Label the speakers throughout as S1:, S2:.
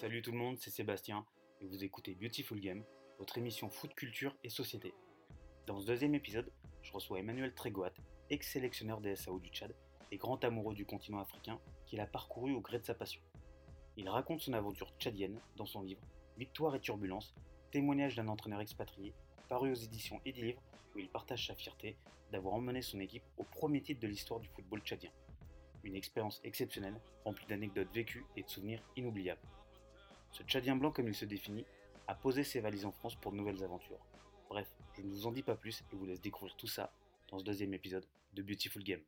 S1: Salut tout le monde, c'est Sébastien et vous écoutez Beautiful Game, votre émission foot culture et société. Dans ce deuxième épisode, je reçois Emmanuel Trégoat, ex-sélectionneur des SAO du Tchad et grand amoureux du continent africain qu'il a parcouru au gré de sa passion. Il raconte son aventure tchadienne dans son livre Victoire et turbulence, témoignage d'un entraîneur expatrié, paru aux éditions Edilivre, où il partage sa fierté d'avoir emmené son équipe au premier titre de l'histoire du football tchadien. Une expérience exceptionnelle, remplie d'anecdotes vécues et de souvenirs inoubliables. Ce Tchadien blanc, comme il se définit, a posé ses valises en France pour de nouvelles aventures. Bref, je ne vous en dis pas plus et vous laisse découvrir tout ça dans ce deuxième épisode de Beautiful Game.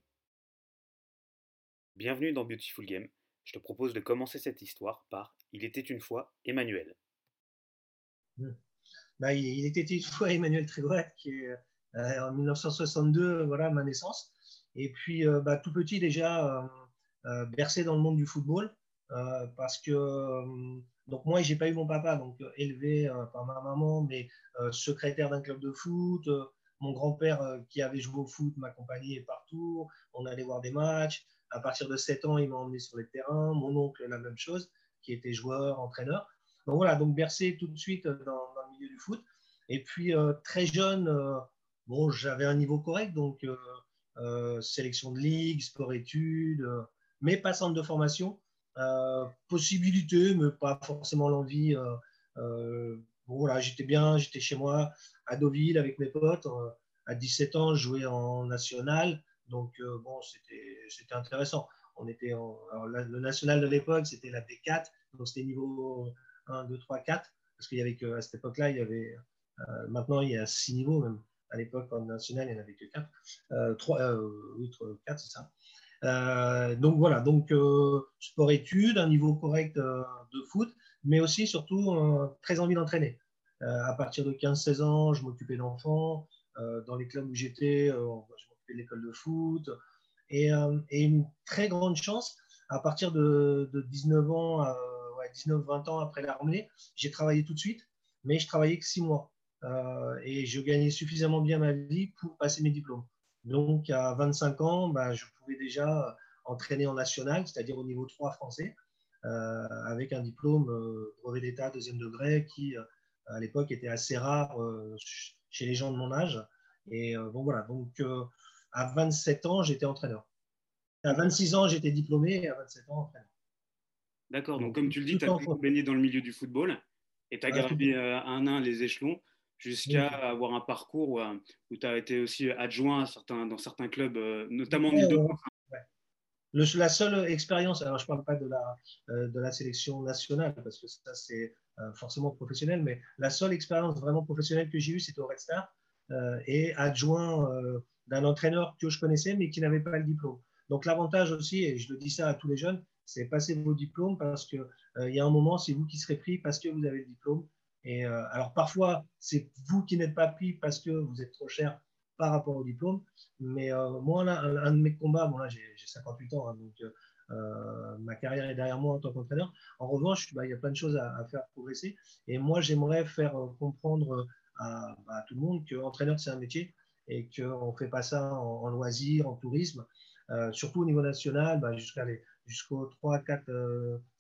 S1: Bienvenue dans Beautiful Game. Je te propose de commencer cette histoire par Il était une fois Emmanuel.
S2: Bah, il était une fois Emmanuel Trégoat, qui est euh, en 1962, voilà ma naissance. Et puis, euh, bah, tout petit déjà, euh, bercé dans le monde du football, parce que donc moi, j'ai pas eu mon papa, donc élevé par ma maman, mais secrétaire d'un club de foot. mon grand-père qui avait joué au foot m'accompagnait partout. On allait voir des matchs. À partir de 7 ans, il m'a emmené sur les terrains. Mon oncle, la même chose, qui était joueur, entraîneur. Donc voilà, donc bercé tout de suite dans, le milieu du foot. Et puis très jeune, bon, j'avais un niveau correct, donc euh, sélection de ligue, sport-études, euh, mais pas centre de formation. Euh, possibilité, mais pas forcément l'envie. bon, voilà, j'étais bien, j'étais chez moi à Deauville avec mes potes. à 17 ans, je jouais en national. Donc, bon, c'était intéressant. On était le national de l'époque, c'était la D4. Donc, c'était niveau 1, 2, 3, 4. Parce qu'il y avait cette époque-là, il y avait, maintenant, il y a 6 niveaux même à l'époque, en national, il n'y en avait que 4. Euh, 3, euh, oui, 4, c'est ça. Euh, donc voilà, donc euh, sport-études, un niveau correct de foot, mais aussi surtout très envie d'entraîner. à partir de 15-16 ans, je m'occupais d'enfants. dans les clubs où j'étais, je m'occupais de l'école de foot. Et, une très grande chance, à partir de, de 19 ans, ouais, 19-20 ans après l'armée, j'ai travaillé tout de suite, mais je travaillais que 6 mois. Euh, et je gagnais suffisamment bien ma vie pour passer mes diplômes. Donc, à 25 ans, bah, je pouvais déjà entraîner en national, c'est-à-dire au niveau 3 français, euh, avec un diplôme euh, brevet d'État deuxième degré qui, à l'époque, était assez rare chez les gens de mon âge. Et bon, voilà. Donc, à 27 ans, j'étais entraîneur. À 26 ans, j'étais diplômé et à 27 ans, entraîneur.
S1: D'accord. Donc, comme tu le dis, tu as baigné dans le milieu du football et tu as gravi un à un les échelons jusqu'à avoir un parcours où, où tu as été aussi adjoint certains, dans certains clubs, euh, notamment en Ile-de-France.
S2: La seule expérience, alors je ne parle pas de la, euh, de la sélection nationale, parce que ça c'est euh, forcément professionnel, mais la seule expérience vraiment professionnelle que j'ai eue, c'était au Red Star, et adjoint d'un entraîneur que je connaissais, mais qui n'avait pas le diplôme. Donc l'avantage aussi, et je le dis ça à tous les jeunes, c'est passer vos diplômes parce qu'il il y a un moment, c'est vous qui serez pris parce que vous avez le diplôme et euh, alors parfois, c'est vous qui n'êtes pas pris parce que vous êtes trop cher par rapport au diplôme. Mais euh, moi, là, un, de mes combats, bon là j'ai 58 ans, hein, donc euh, ma carrière est derrière moi en tant qu'entraîneur. En revanche, bah, il y a plein de choses à, faire progresser. Et moi, j'aimerais faire comprendre à, bah, à, tout le monde qu'entraîneur, c'est un métier et qu'on ne fait pas ça en, loisir, en tourisme. surtout au niveau national, bah, jusqu'au 3, 4,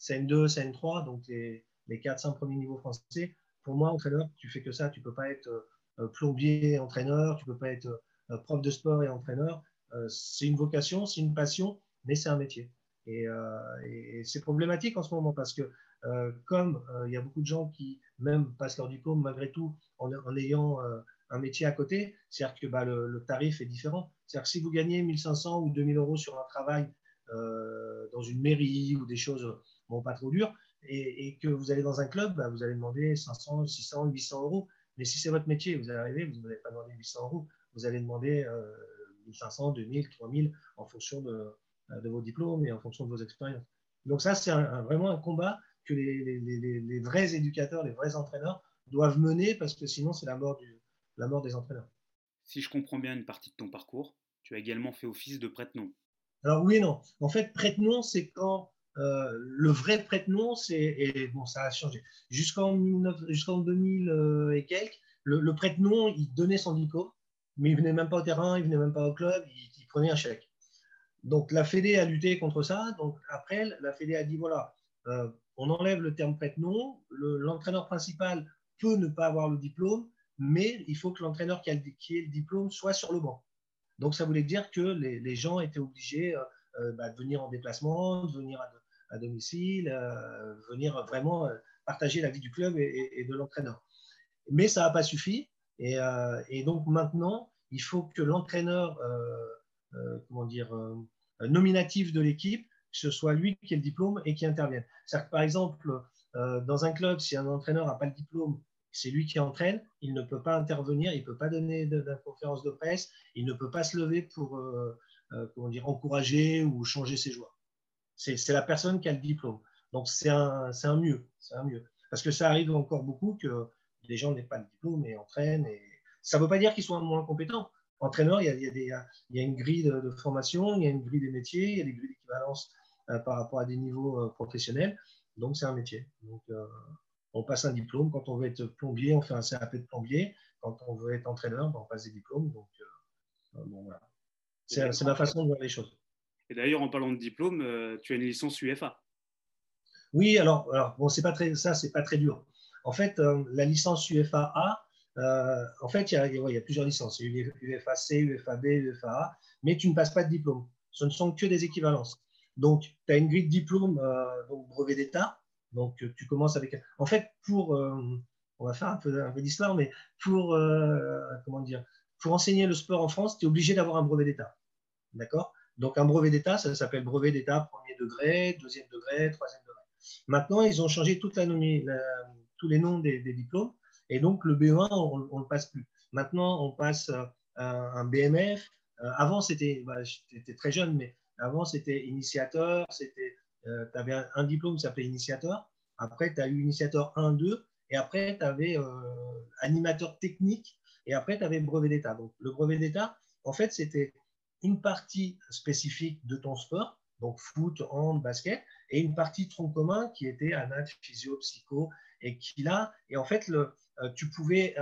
S2: CN2, CN3, donc les, les 4-5 premiers niveaux français, pour moi, entraîneur, tu fais que ça. Tu peux pas être euh, plombier, entraîneur, tu peux pas être euh, prof de sport et entraîneur. Euh, c'est une vocation, c'est une passion, mais c'est un métier. Et, c'est problématique en ce moment parce que comme il y a beaucoup de gens qui même passent leur diplôme malgré tout en, ayant un métier à côté, c'est-à-dire que bah, le, tarif est différent. C'est-à-dire que si vous gagnez 1500 ou 2000 euros sur un travail dans une mairie ou des choses bon, pas trop dures, et, que vous allez dans un club, bah, vous allez demander 500, 600, 800 euros. Mais si c'est votre métier, vous allez arriver, vous n'allez pas demander 800 euros, vous allez demander euh, 1500, 2000, 3000 en fonction de, de, vos diplômes et en fonction de vos expériences. Donc ça, c'est vraiment un combat que les, les, les, vrais éducateurs, les vrais entraîneurs doivent mener parce que sinon, c'est la, mort la mort des entraîneurs.
S1: Si je comprends bien une partie de ton parcours, tu as également fait office de prête-nom.
S2: Alors oui et non. En fait, prête-nom, c'est quand euh, le vrai prête-nom, c'est, bon, ça a changé. Jusqu'en 2000 euh, et quelques, le, prête-nom, il donnait son diplôme, mais il venait même pas au terrain, il venait même pas au club, il, prenait un chèque. Donc la Fédé a lutté contre ça. Donc après, la Fédé a dit voilà, euh, on enlève le terme prête-nom. L'entraîneur principal peut ne pas avoir le diplôme, mais il faut que l'entraîneur qui, qui, ait le diplôme soit sur le banc. Donc ça voulait dire que les, gens étaient obligés euh, euh, bah, de venir en déplacement, de venir à, domicile, euh, venir vraiment partager la vie du club et, de l'entraîneur. Mais ça n'a pas suffi. Et, et, donc maintenant, il faut que l'entraîneur, nominatif de l'équipe, ce soit lui qui ait le diplôme et qui intervienne. C'est-à-dire que par exemple, dans un club, si un entraîneur n'a pas le diplôme c'est lui qui entraîne, il ne peut pas intervenir, il ne peut pas donner de, conférence de presse, il ne peut pas se lever pour euh, euh, encourager ou changer ses joueurs. C'est la personne qui a le diplôme. Donc c'est un, un, mieux, c'est un mieux. Parce que ça arrive encore beaucoup que les gens n'aient pas le diplôme et entraînent. Et... Ça ne veut pas dire qu'ils sont moins compétents. Entraîneur, il y a, il y a, il y a une grille de, formation, il y a une grille des métiers, il y a des grilles d'équivalence euh, par rapport à des niveaux professionnels. Donc c'est un métier. Donc, on passe un diplôme. Quand on veut être plombier, on fait un CAP de plombier. Quand on veut être entraîneur, ben, on passe des diplômes. Donc, euh, bon, voilà. C'est ma façon de voir les choses.
S1: Et d'ailleurs, en parlant de diplôme, euh, tu as une licence UFA.
S2: Oui, alors, alors bon, c'est pas très, ça, c'est pas très dur. En fait, euh, la licence UFA A, en fait, il y, a, plusieurs licences. Il y a UFA C, UFA B, UFA A, mais tu ne passes pas de diplôme. Ce ne sont que des équivalences. Donc, tu as une grille de diplôme, donc brevet d'État, donc, euh, tu commences avec. En fait, pour. Euh, on va faire un peu, un peu d'histoire, mais pour. Euh, comment dire Pour enseigner le sport en France, tu es obligé d'avoir un brevet d'État. D'accord? Donc, un brevet d'État, ça s'appelle brevet d'État premier degré, deuxième degré, troisième degré. Maintenant, ils ont changé tous les noms des, diplômes. Et donc, le BE1, on ne le passe plus. Maintenant, on passe un BMF. avant, c'était. Bah, J'étais très jeune, mais avant, c'était initiateur, c'était euh, tu avais un, diplôme qui s'appelait initiateur. Après, tu as eu initiateur 1, 2. Et après, tu avais euh, animateur technique. Et après, tu avais brevet d'État. Donc, le brevet d'État, en fait, c'était une partie spécifique de ton sport, donc foot, hand, basket, et une partie tronc commun qui était anat, physio, psycho, et qui là, et en fait, le, euh, tu pouvais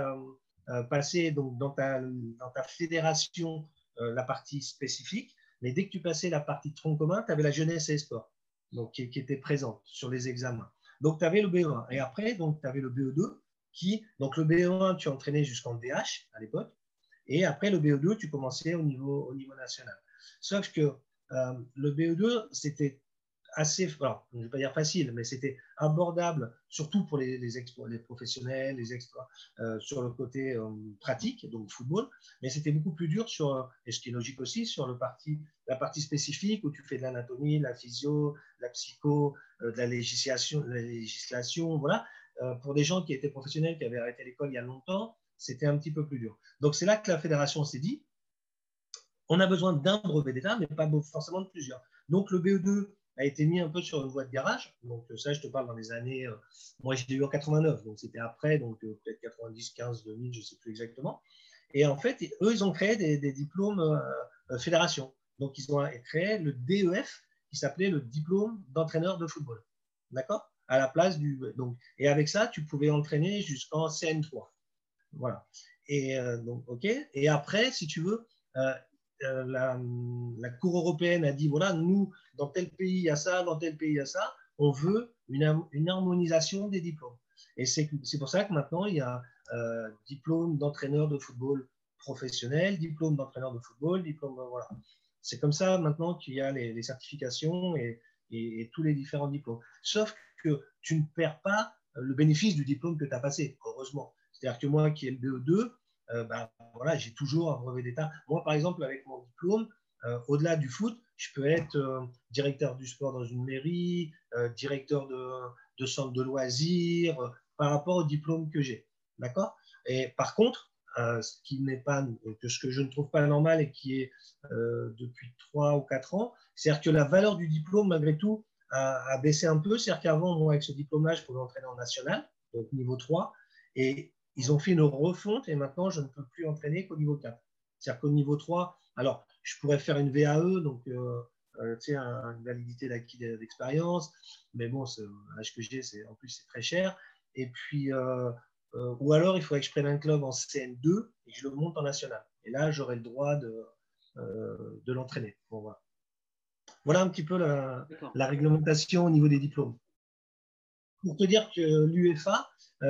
S2: passer donc, dans, ta, dans ta fédération la partie spécifique, mais dès que tu passais la partie tronc commun, tu avais la jeunesse et sport donc, qui, était présente sur les examens. Donc, tu avais le BE1. Et après, tu avais le BE2 qui, donc le BE1, tu entraînais jusqu'en DH à l'époque. Et après, le BE2, tu commençais au niveau, au niveau national. Sauf que euh, le BE2, c'était assez, alors, je ne vais pas dire facile, mais c'était abordable, surtout pour les, professionnels, les experts, euh, sur le côté euh, pratique, donc football, mais c'était beaucoup plus dur sur, et ce qui est logique aussi, sur la partie spécifique où tu fais de l'anatomie, la physio, la psycho, de la législation, la législation voilà. pour des gens qui étaient professionnels, qui avaient arrêté l'école il y a longtemps, c'était un petit peu plus dur. Donc c'est là que la fédération s'est dit, on a besoin d'un brevet d'État, mais pas forcément de plusieurs. Donc le BE2 a été mis un peu sur une voie de garage. Donc ça, je te parle dans les années, euh, moi j'ai eu en 89, donc c'était après, donc euh, peut-être 90, 15, 2000, je ne sais plus exactement. Et en fait, eux, ils ont créé des, diplômes euh, fédération. Donc ils ont créé le DEF, qui s'appelait le diplôme d'entraîneur de football. D'accord? À la place du. Et avec ça, tu pouvais entraîner jusqu'en CN3. Voilà. Et donc, OK. Et après, si tu veux, euh, la, Cour européenne a dit, voilà, nous, dans tel pays, il y a ça, dans tel pays, il y a ça, on veut une, harmonisation des diplômes. Et c'est pour ça que maintenant, il y a euh, diplôme d'entraîneur de football professionnel, diplôme d'entraîneur de football, diplôme, voilà. C'est comme ça maintenant qu'il y a les, certifications et, et, tous les différents diplômes. Sauf que tu ne perds pas le bénéfice du diplôme que tu as passé, heureusement. C'est-à-dire que moi qui ai le BE2, euh, ben, voilà, j'ai toujours un brevet d'État. Moi, par exemple, avec mon diplôme, euh, au-delà du foot, je peux être euh, directeur du sport dans une mairie, directeur de, centre de loisirs, par rapport au diplôme que j'ai. D'accord? Et par contre, ce qui n'est pas, que ce que je ne trouve pas normal et qui est depuis 3 ou 4 ans, c'est-à-dire que la valeur du diplôme, malgré tout, a, baissé un peu. C'est-à-dire qu'avant, avec ce diplôme-là, je pouvais entraîner en national, donc niveau 3. Et ils ont fait une refonte et maintenant, je ne peux plus entraîner qu'au niveau 4. C'est-à-dire qu'au niveau 3, alors, je pourrais faire une VAE, donc, euh, euh, tu sais, une validité d'acquis d'expérience, mais bon, l'âge que j'ai, en plus, c'est très cher. Et puis, euh, ou alors, il faudrait que je prenne un club en CN2 et que je le monte en national. Et là, j'aurai le droit de, de l'entraîner. Bon, voilà. voilà un petit peu la, la réglementation au niveau des diplômes. Pour te dire que l'UEFA,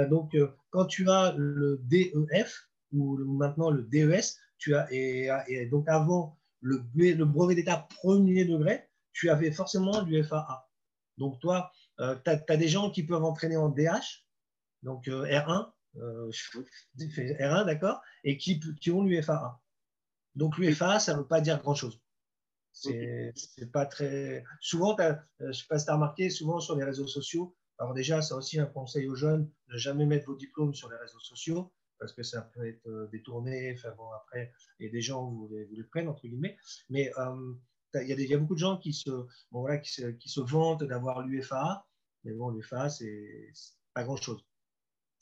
S2: donc quand tu as le DEF ou maintenant le DES, tu as et, donc avant le, le brevet d'état premier degré, tu avais forcément l'UEFA A. Donc toi, tu as, des gens qui peuvent entraîner en DH, donc R1, R1, d'accord, et qui, qui ont l'UEFA A. Donc l'UEFA, ça ne veut pas dire grand-chose. C'est pas très. Souvent, euh, je ne sais pas si tu as remarqué, souvent sur les réseaux sociaux, alors déjà, c'est aussi un conseil aux jeunes, ne jamais mettre vos diplômes sur les réseaux sociaux, parce que ça peut être euh, détourné, enfin bon, après, il des gens, vous les, vous les prennent, entre guillemets, mais euh, il y, a beaucoup de gens qui se, vantent d'avoir l'UFA, mais bon, l'UFA, c'est pas grand-chose.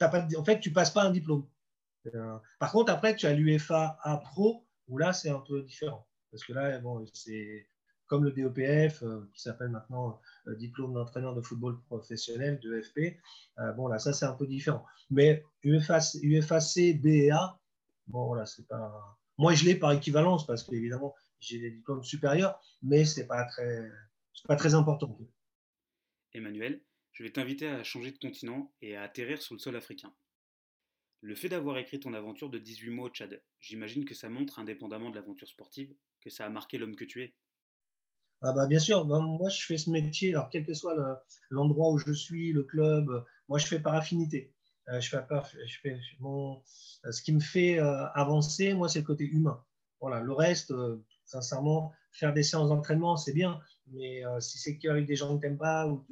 S2: En fait, tu passes pas un diplôme. par contre, après, tu as l'UFA A Pro, où là, c'est un peu différent. Parce que là, bon, c'est comme le DOPF, euh, qui s'appelle maintenant euh, diplôme d'entraîneur de football professionnel, de FP. Euh, bon, là, ça, c'est un peu différent. Mais UFAC, UFAC B et A, bon, voilà, c'est pas. Moi, je l'ai par équivalence parce qu'évidemment, j'ai des diplômes supérieurs, mais ce n'est pas, très, pas très important.
S1: Emmanuel, je vais t'inviter à changer de continent et à atterrir sur le sol africain. Le fait d'avoir écrit ton aventure de 18 mois au Tchad, j'imagine que ça montre, indépendamment de l'aventure sportive, que ça a marqué l'homme que tu es.
S2: Ah bah bien sûr, moi je fais ce métier, alors quel que soit l'endroit où je suis, le club, moi je fais par affinité. Euh, je fais, je fais ce qui me fait euh, avancer, moi c'est le côté humain. Voilà, le reste, euh, sincèrement, faire des séances d'entraînement, c'est bien, mais si c'est qu'avec des gens que tu n'aimes pas ou,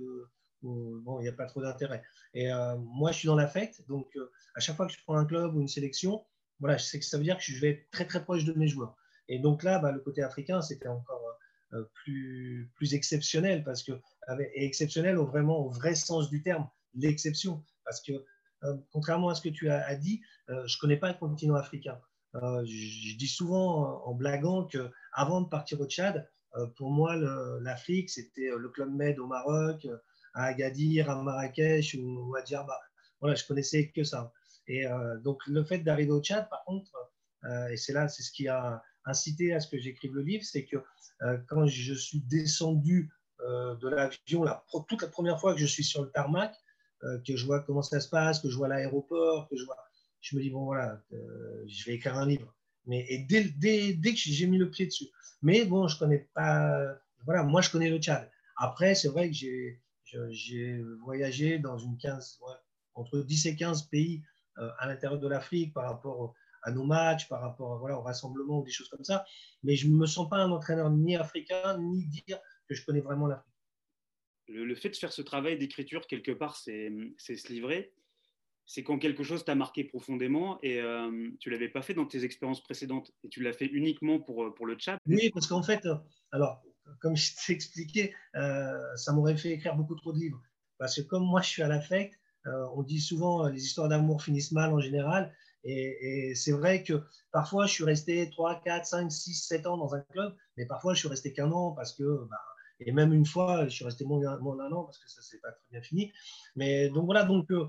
S2: bon, il n'y a pas trop d'intérêt. Et moi je suis dans l'affect, donc à chaque fois que je prends un club ou une sélection, voilà, que ça veut dire que je vais être très très proche de mes joueurs. Et donc là, bah, le côté africain, c'était encore euh, plus, plus exceptionnel, parce que, et exceptionnel au, vraiment au vrai sens du terme, l'exception. Parce que, euh, contrairement à ce que tu as, dit, euh, je ne connais pas le continent africain. Je, dis souvent en, blaguant que avant de partir au Tchad, pour moi, l'Afrique, c'était le Club Med au Maroc, à Agadir, à Marrakech ou, à Djerba. Voilà, je connaissais que ça. Et donc, le fait d'arriver au Tchad, par contre, et c'est là, c'est ce qui a incité à ce que j'écrive le livre, c'est que euh, quand je suis descendu euh, de l'avion, la, toute la première fois que je suis sur le tarmac, euh, que je vois comment ça se passe, que je vois l'aéroport, que je vois, je me dis bon voilà, je vais écrire un livre. Mais et dès, dès, dès que j'ai mis le pied dessus. Mais bon, je connais pas. Voilà, moi je connais le Tchad. Après, c'est vrai que j'ai voyagé dans une 15, entre 10 et 15 pays à l'intérieur de l'Afrique par rapport à nos matchs, par rapport voilà, au rassemblement ou des choses comme ça. Mais je ne me sens pas un entraîneur ni africain, ni dire que je connais vraiment l'Afrique.
S1: Le, fait de faire ce travail d'écriture, quelque part, c'est se livrer. C'est quand quelque chose t'a marqué profondément et euh, tu ne l'avais pas fait dans tes expériences précédentes et tu l'as fait uniquement pour, euh, pour le chat.
S2: Oui, parce qu'en fait, euh, alors, comme je t'ai expliqué, ça m'aurait fait écrire beaucoup trop de livres. Parce que comme moi, je suis à l'affect, on dit souvent les histoires d'amour finissent mal en général. Et, c'est vrai que parfois, je suis resté 3, 4, 5, 6, 7 ans dans un club, mais parfois, je suis resté qu'un an parce que, bah, et même une fois, je suis resté moins, d'un an parce que ça s'est pas très bien fini. Mais donc voilà, donc, euh,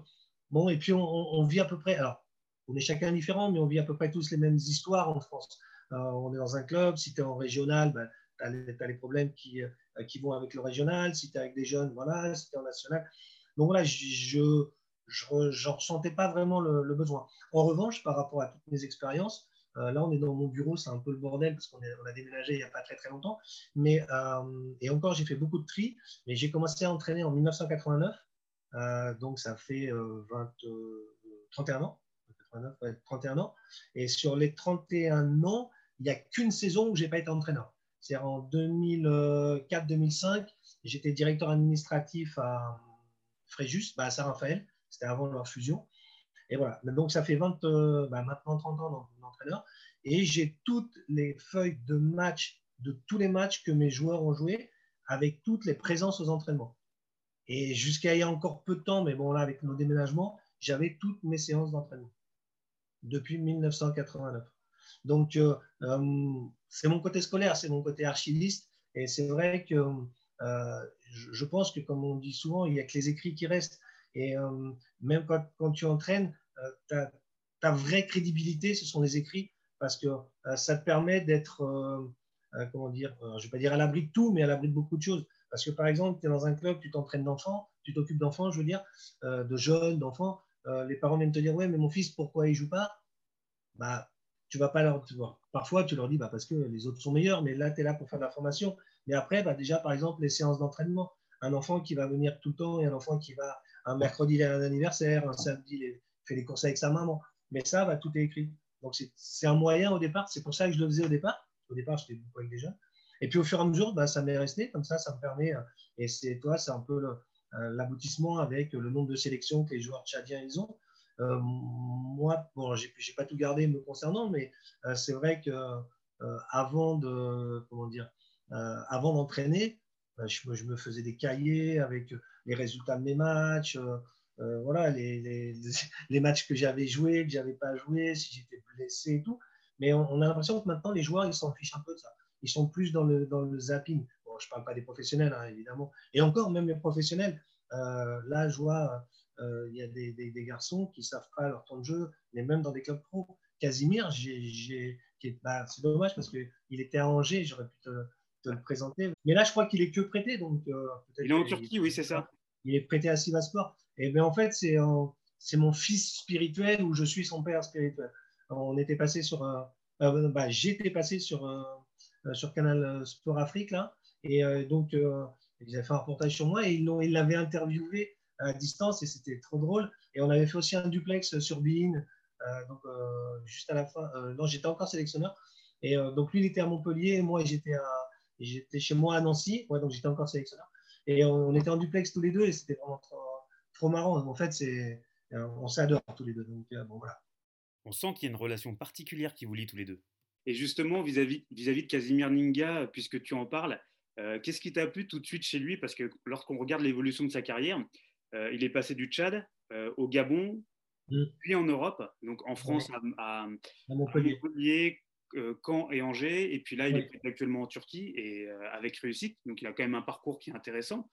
S2: bon, et puis on, vit à peu près, alors, on est chacun différent, mais on vit à peu près tous les mêmes histoires en France. Euh, on est dans un club, si tu es en régional, bah, tu as, les problèmes qui, euh, qui vont avec le régional, si tu es avec des jeunes, voilà, si tu es en national. Donc voilà, je n'en ressentais pas vraiment le, besoin. En revanche, par rapport à toutes mes expériences, euh, là, on est dans mon bureau, c'est un peu le bordel parce qu'on a déménagé il n'y a pas très très longtemps. Mais, euh, et encore, j'ai fait beaucoup de tri. Mais j'ai commencé à entraîner en 1989. Euh, donc, ça fait 20, 31 ans. 31 ans. Et sur les 31 ans, il n'y a qu'une saison où je n'ai pas été entraîneur. C'est en 2004-2005, j'étais directeur administratif à Fréjus, bah, à Saint-Raphaël. C'était avant leur fusion. Et voilà. Donc, ça fait 20, euh, bah, maintenant 30 ans d'entraîneur. Et j'ai toutes les feuilles de match, de tous les matchs que mes joueurs ont joués, avec toutes les présences aux entraînements. Et jusqu'à il y a encore peu de temps, mais bon, là, avec nos déménagements, j'avais toutes mes séances d'entraînement depuis 1989. Donc, euh, euh, c'est mon côté scolaire, c'est mon côté archiviste. Et c'est vrai que je pense que, comme on dit souvent, il n'y a que les écrits qui restent. Et euh, même quand, tu entraînes, euh, ta, vraie crédibilité, ce sont les écrits, parce que euh, ça te permet d'être, comment dire, je ne vais pas dire à l'abri de tout, mais à l'abri de beaucoup de choses. Parce que par exemple, tu es dans un club, tu t'entraînes d'enfants, tu t'occupes d'enfants, je veux dire, de jeunes, d'enfants. les parents viennent te dire Ouais, mais mon fils, pourquoi il joue pas? Bah, tu vas pas leur. Parfois, tu leur dis bah, parce que les autres sont meilleurs, mais là, tu es là pour faire de la formation. Mais après, bah, déjà, par exemple, les séances d'entraînement. Un enfant qui va venir tout le temps et un enfant qui va un mercredi, il a un anniversaire, un samedi, il fait les courses avec sa maman. Mais ça, bah, tout est écrit. Donc, c'est un moyen au départ. C'est pour ça que je le faisais au départ. Au départ, j'étais beaucoup avec des jeunes. Et puis, au fur et à mesure, bah, ça m'est resté. Comme ça, ça me permet. Euh, et c'est toi, c'est un peu euh, l'aboutissement avec le nombre de sélections que les joueurs tchadiens ils ont. Euh, moi, bon, j'ai pas tout gardé me concernant, mais c'est vrai que avant de, comment dire, avant d'entraîner, je, je, me faisais des cahiers avec les résultats de mes matchs, euh, voilà, les, les, les, matchs que j'avais joués, que j'avais pas joué, si j'étais blessé et tout. Mais on, a l'impression que maintenant, les joueurs, ils s'en fichent un peu de ça. Ils sont plus dans le, dans le zapping. Bon, je parle pas des professionnels, hein, évidemment. Et encore, même les professionnels, euh, là, je vois, euh, il y a des, des, garçons qui savent pas leur temps de jeu, mais même dans des clubs pro. Casimir, j'ai, bah, c'est dommage parce qu'il était à Angers, j'aurais pu te, te, le présenter. Mais là, je crois qu'il est que prêté. Donc,
S1: il est en Turquie, oui, c'est ça.
S2: Il est prêté à Sivaspor. Et bien en fait, c'est mon fils spirituel ou je suis son père spirituel. On était passé sur un, euh, bah, j'étais passé sur un, sur Canal Sport Afrique là, et euh, donc euh, ils avaient fait un reportage sur moi et ils l'avaient interviewé à distance et c'était trop drôle. Et on avait fait aussi un duplex sur Bein, donc juste à la fin. non, j'étais encore sélectionneur. Et donc lui, il était à Montpellier, et moi j'étais j'étais chez moi à Nancy, ouais, donc j'étais encore sélectionneur. Et on, était en duplex tous les deux et c'était vraiment trop, trop marrant. En fait, c'est, euh, on s'adore tous les deux. Donc, euh, bon, voilà.
S1: On sent qu'il y a une relation particulière qui vous lie tous les deux. Et justement, vis-à-vis, vis-à-vis de Casimir Ninga, puisque tu en parles, euh, qu'est-ce qui t'a plu tout de suite chez lui? Parce que lorsqu'on regarde l'évolution de sa carrière, il est passé du Tchad au Gabon, mm. puis en Europe, donc en France à, Montpellier, Caen et Angers, et puis là il est actuellement en Turquie et avec réussite, donc il a quand même un parcours qui est intéressant.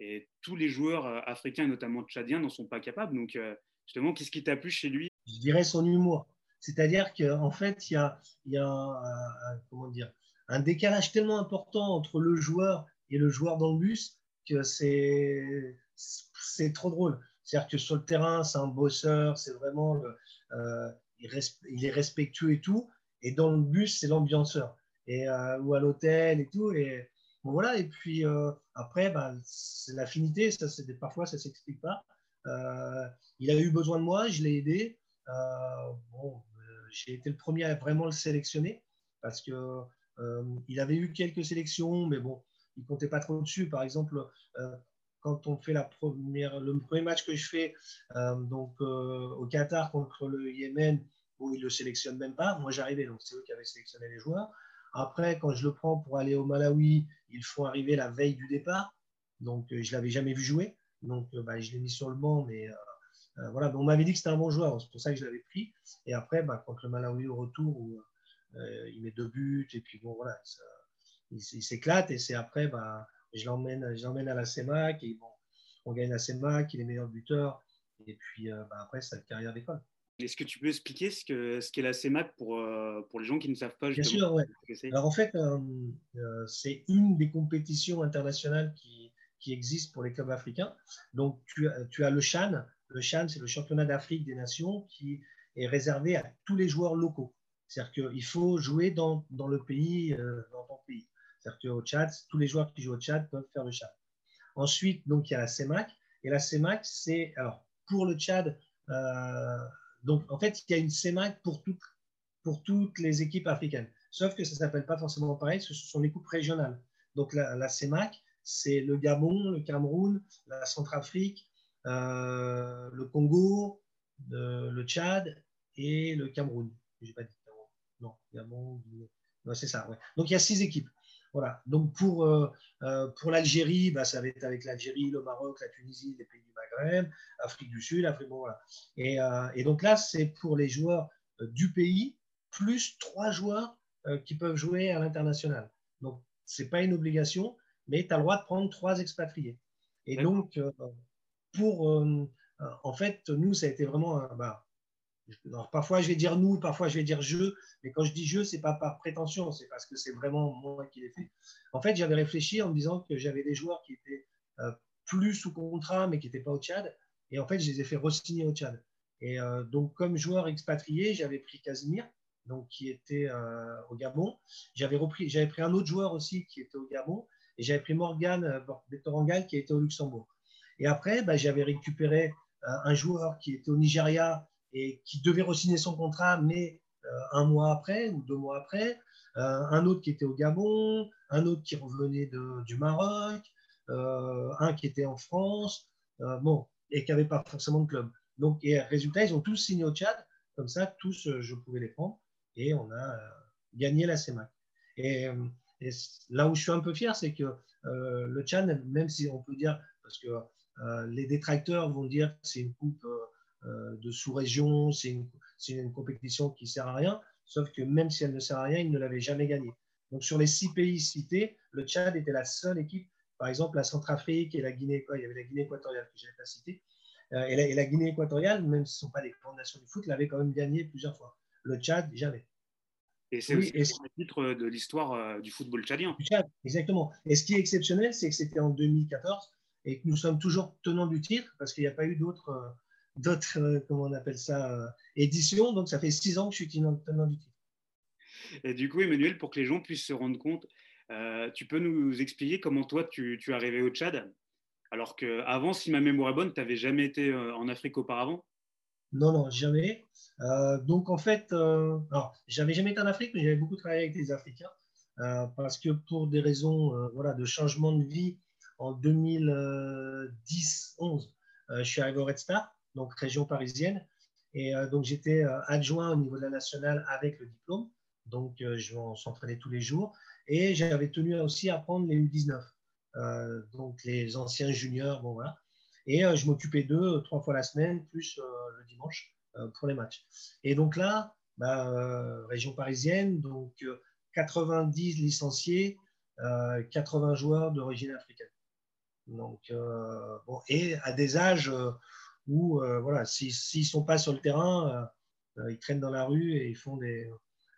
S1: Et tous les joueurs euh, africains, notamment tchadiens, n'en sont pas capables. Donc, euh, justement, qu'est-ce qui t'a plu chez lui?
S2: Je dirais son humour. C'est-à-dire qu'en fait, il y a, y a un, comment dire, un décalage tellement important entre le joueur et le joueur dans le bus que c'est, c'est trop drôle. C'est-à-dire que sur le terrain, c'est un bosseur, c'est vraiment le, euh, il, est respectueux et tout. Et dans le bus, c'est l'ambianceur. Et, ou à l'hôtel et tout. Et, voilà, et puis euh, après, bah, c'est l'affinité, ça, parfois ça ne s'explique pas. Euh, il a eu besoin de moi, je l'ai aidé. Euh, bon, j'ai été le premier à vraiment le sélectionner parce que il avait eu quelques sélections, mais bon, il comptait pas trop dessus. Par exemple, quand on fait la première, le premier match que je fais donc au Qatar contre le Yémen, où il le sélectionne même pas, moi j'arrivais, donc c'est eux qui avaient sélectionné les joueurs. Après, quand je le prends pour aller au Malawi, il faut arriver la veille du départ. Donc, euh, je ne l'avais jamais vu jouer. Donc, euh, bah, je l'ai mis sur le banc. Mais euh, voilà, on m'avait dit que c'était un bon joueur. C'est pour ça que je l'avais pris. Et après, bah, contre le Malawi au retour, où, il met deux buts. Et puis, bon, voilà, il, s'éclate. Et c'est après, bah, je l'emmène à la CEMAC. Et bon, on gagne la CEMAC, il est meilleur buteur. Et puis, bah, après, la carrière d'école.
S1: Est-ce que tu peux expliquer ce qu'est ce la CEMAC pour, euh, pour les gens qui ne savent pas
S2: Bien sûr, oui. Alors en fait, euh, euh, c'est une des compétitions internationales qui, qui existent pour les clubs africains. Donc tu, tu as le Chan. Le Chan, c'est le championnat d'Afrique des nations qui est réservé à tous les joueurs locaux. C'est-à-dire qu'il faut jouer dans, dans, le pays, dans ton pays. C'est-à-dire qu'au Tchad, tous les joueurs qui jouent au Tchad peuvent faire le Chan. Ensuite, donc il y a la CEMAC. Et la CEMAC, c'est alors pour le Tchad, donc, en fait, il y a une CEMAC pour, toutes les équipes africaines. Sauf que ça ne s'appelle pas forcément pareil, ce sont les coupes régionales. Donc, la, CEMAC, c'est le Gabon, le Cameroun, la Centrafrique, euh, le Congo, le, Tchad et le Cameroun. J'ai pas dit Non, Gabon, non, c'est ça. Donc, il y a six équipes. Voilà. Donc pour, euh, euh, pour l'Algérie, bah, ça va être avec l'Algérie, le Maroc, la Tunisie, les pays du Maghreb, Afrique du Sud, Afrique, bon, voilà. et, euh, et, donc là, c'est pour les joueurs du pays, plus trois joueurs qui peuvent jouer à l'international. Donc, ce n'est pas une obligation, mais tu as le droit de prendre trois expatriés. Et donc, pour, en fait, nous, ça a été vraiment, bah, parfois je vais dire nous, parfois je vais dire je, mais quand je dis je, c'est pas par prétention, c'est parce que c'est vraiment moi qui l'ai fait. En fait, j'avais réfléchi en me disant que j'avais des joueurs qui étaient euh, plus sous contrat, mais qui n'étaient pas au Tchad, et en fait, je les ai fait re-signer au Tchad. Et euh, donc, comme joueur expatrié, j'avais pris Casimir, donc qui était euh, au Gabon. J'avais repris, j'avais pris un autre joueur aussi qui était au Gabon, et j'avais pris Morgan Betorangal qui était au Luxembourg. Et après, bah, j'avais récupéré un joueur qui était au Nigeria et qui devait re-signer son contrat, mais euh, un mois après ou deux mois après, euh, un autre qui était au Gabon, un autre qui revenait du Maroc, euh, un qui était en France, bon, et qui n'avait pas forcément de club. Donc, et résultat, ils ont tous signé au Tchad, comme ça, tous, je pouvais les prendre, et on a gagné la CEMAC. Et, là où je suis un peu fier, c'est que le Tchad, même si on peut dire, parce que les détracteurs vont dire que c'est une coupe de sous-région, c'est une, compétition qui ne sert à rien, sauf que même si elle ne sert à rien, il ne l'avait jamais gagnée. Donc sur les six pays cités, le Tchad était la seule équipe, par exemple la Centrafrique et la Guinée, il y avait la Guinée équatoriale que je n'avais pas citée, euh, et, la, Guinée équatoriale, même si ce ne sont pas des grandes nations du foot, l'avait quand même gagné plusieurs fois. Le Tchad, jamais.
S1: Et c'est aussi le titre de l'histoire euh, du football tchadien. Du Tchad,
S2: exactement. Et ce qui est exceptionnel, c'est que c'était en 2014 et que nous sommes toujours tenants du titre parce qu'il n'y a pas eu d'autres d'autres, euh, comment on appelle ça, euh, éditions. Donc, ça fait six ans que je suis tenant du titre.
S1: Et du coup, Emmanuel, pour que les gens puissent se rendre compte, euh, tu peux nous expliquer comment toi, tu, tu es arrivé au Tchad? Alors qu'avant, si ma mémoire est bonne, tu n'avais jamais été en Afrique auparavant?
S2: Non, non, jamais. donc, en fait, alors, j'avais jamais été en Afrique, mais j'avais beaucoup travaillé avec des Africains. parce que pour des raisons voilà, de changement de vie, en 2010-11, je suis arrivé au Red Star donc région parisienne. Et euh, donc j'étais euh, adjoint au niveau de la nationale avec le diplôme. Donc euh, je s'entraînais tous les jours. Et j'avais tenu aussi à prendre les U19, donc les anciens juniors. Bon, voilà. Et je m'occupais d'eux trois fois la semaine, plus le dimanche pour les matchs. Et donc là, bah, région parisienne, donc 90 licenciés, 80 joueurs d'origine africaine. Donc, bon, et à des âges où, euh, voilà, s'ils ne sont pas sur le terrain, euh, euh, ils traînent dans la rue et ils font des,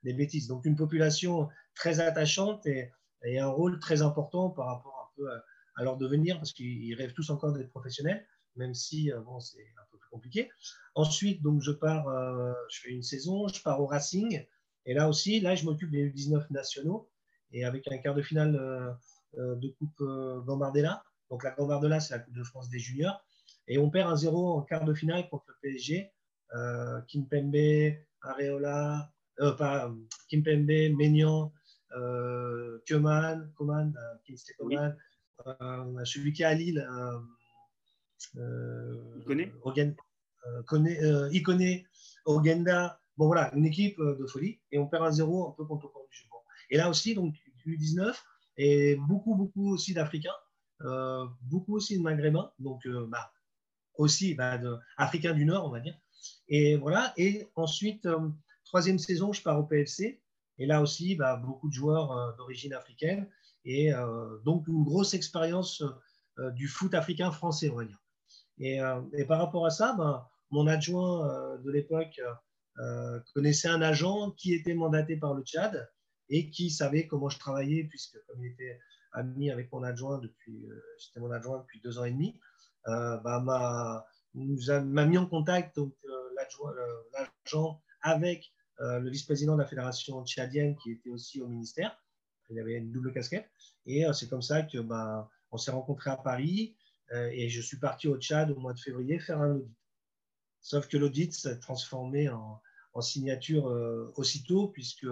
S2: bêtises. Donc, une population très attachante et, un rôle très important par rapport un peu à, leur devenir, parce qu'ils rêvent tous encore d'être professionnels, même si bon, c'est un peu plus compliqué. Ensuite, donc, je pars, je fais une saison, je pars au Racing, et là aussi, là, je m'occupe des 19 nationaux, et avec un quart de finale de Coupe Gambardella. Donc, la Gambardella, c'est la Coupe de France des juniors. Et on perd un 0 en quart de finale contre le PSG. Euh, Kimpembe, Areola, euh, pas, Kimpembe, Maignan, euh, Keman, Coman, euh, Kingsley Coman, euh, celui qui est à Lille,
S1: il connaît
S2: Ikoné, Ogenda. Bon voilà, une équipe de folie. Et on perd un 0 un peu contre le du jeu. Et là aussi, donc, U19 et beaucoup, beaucoup aussi d'Africains. beaucoup aussi de Maghrébins. Donc, bah, aussi bah, africain du Nord, on va dire. Et voilà. Et ensuite, euh, troisième saison, je pars au PFC. Et là aussi, bah, beaucoup de joueurs euh, d'origine africaine. Et euh, donc, une grosse expérience du foot africain français, on va dire. Et, par rapport à ça, bah, mon adjoint de l'époque connaissait un agent qui était mandaté par le Tchad et qui savait comment je travaillais, puisque comme il était ami avec mon adjoint depuis, j'étais mon adjoint depuis deux ans et demi, bah, m'a, m'a mis en contact donc euh, l'agent avec euh, le vice-président de la fédération tchadienne qui était aussi au ministère. Il avait une double casquette. Et c'est comme ça que bah, on s'est rencontrés à Paris et je suis parti au Tchad au mois de février faire un audit. Sauf que l'audit s'est transformé en, en signature aussitôt, puisque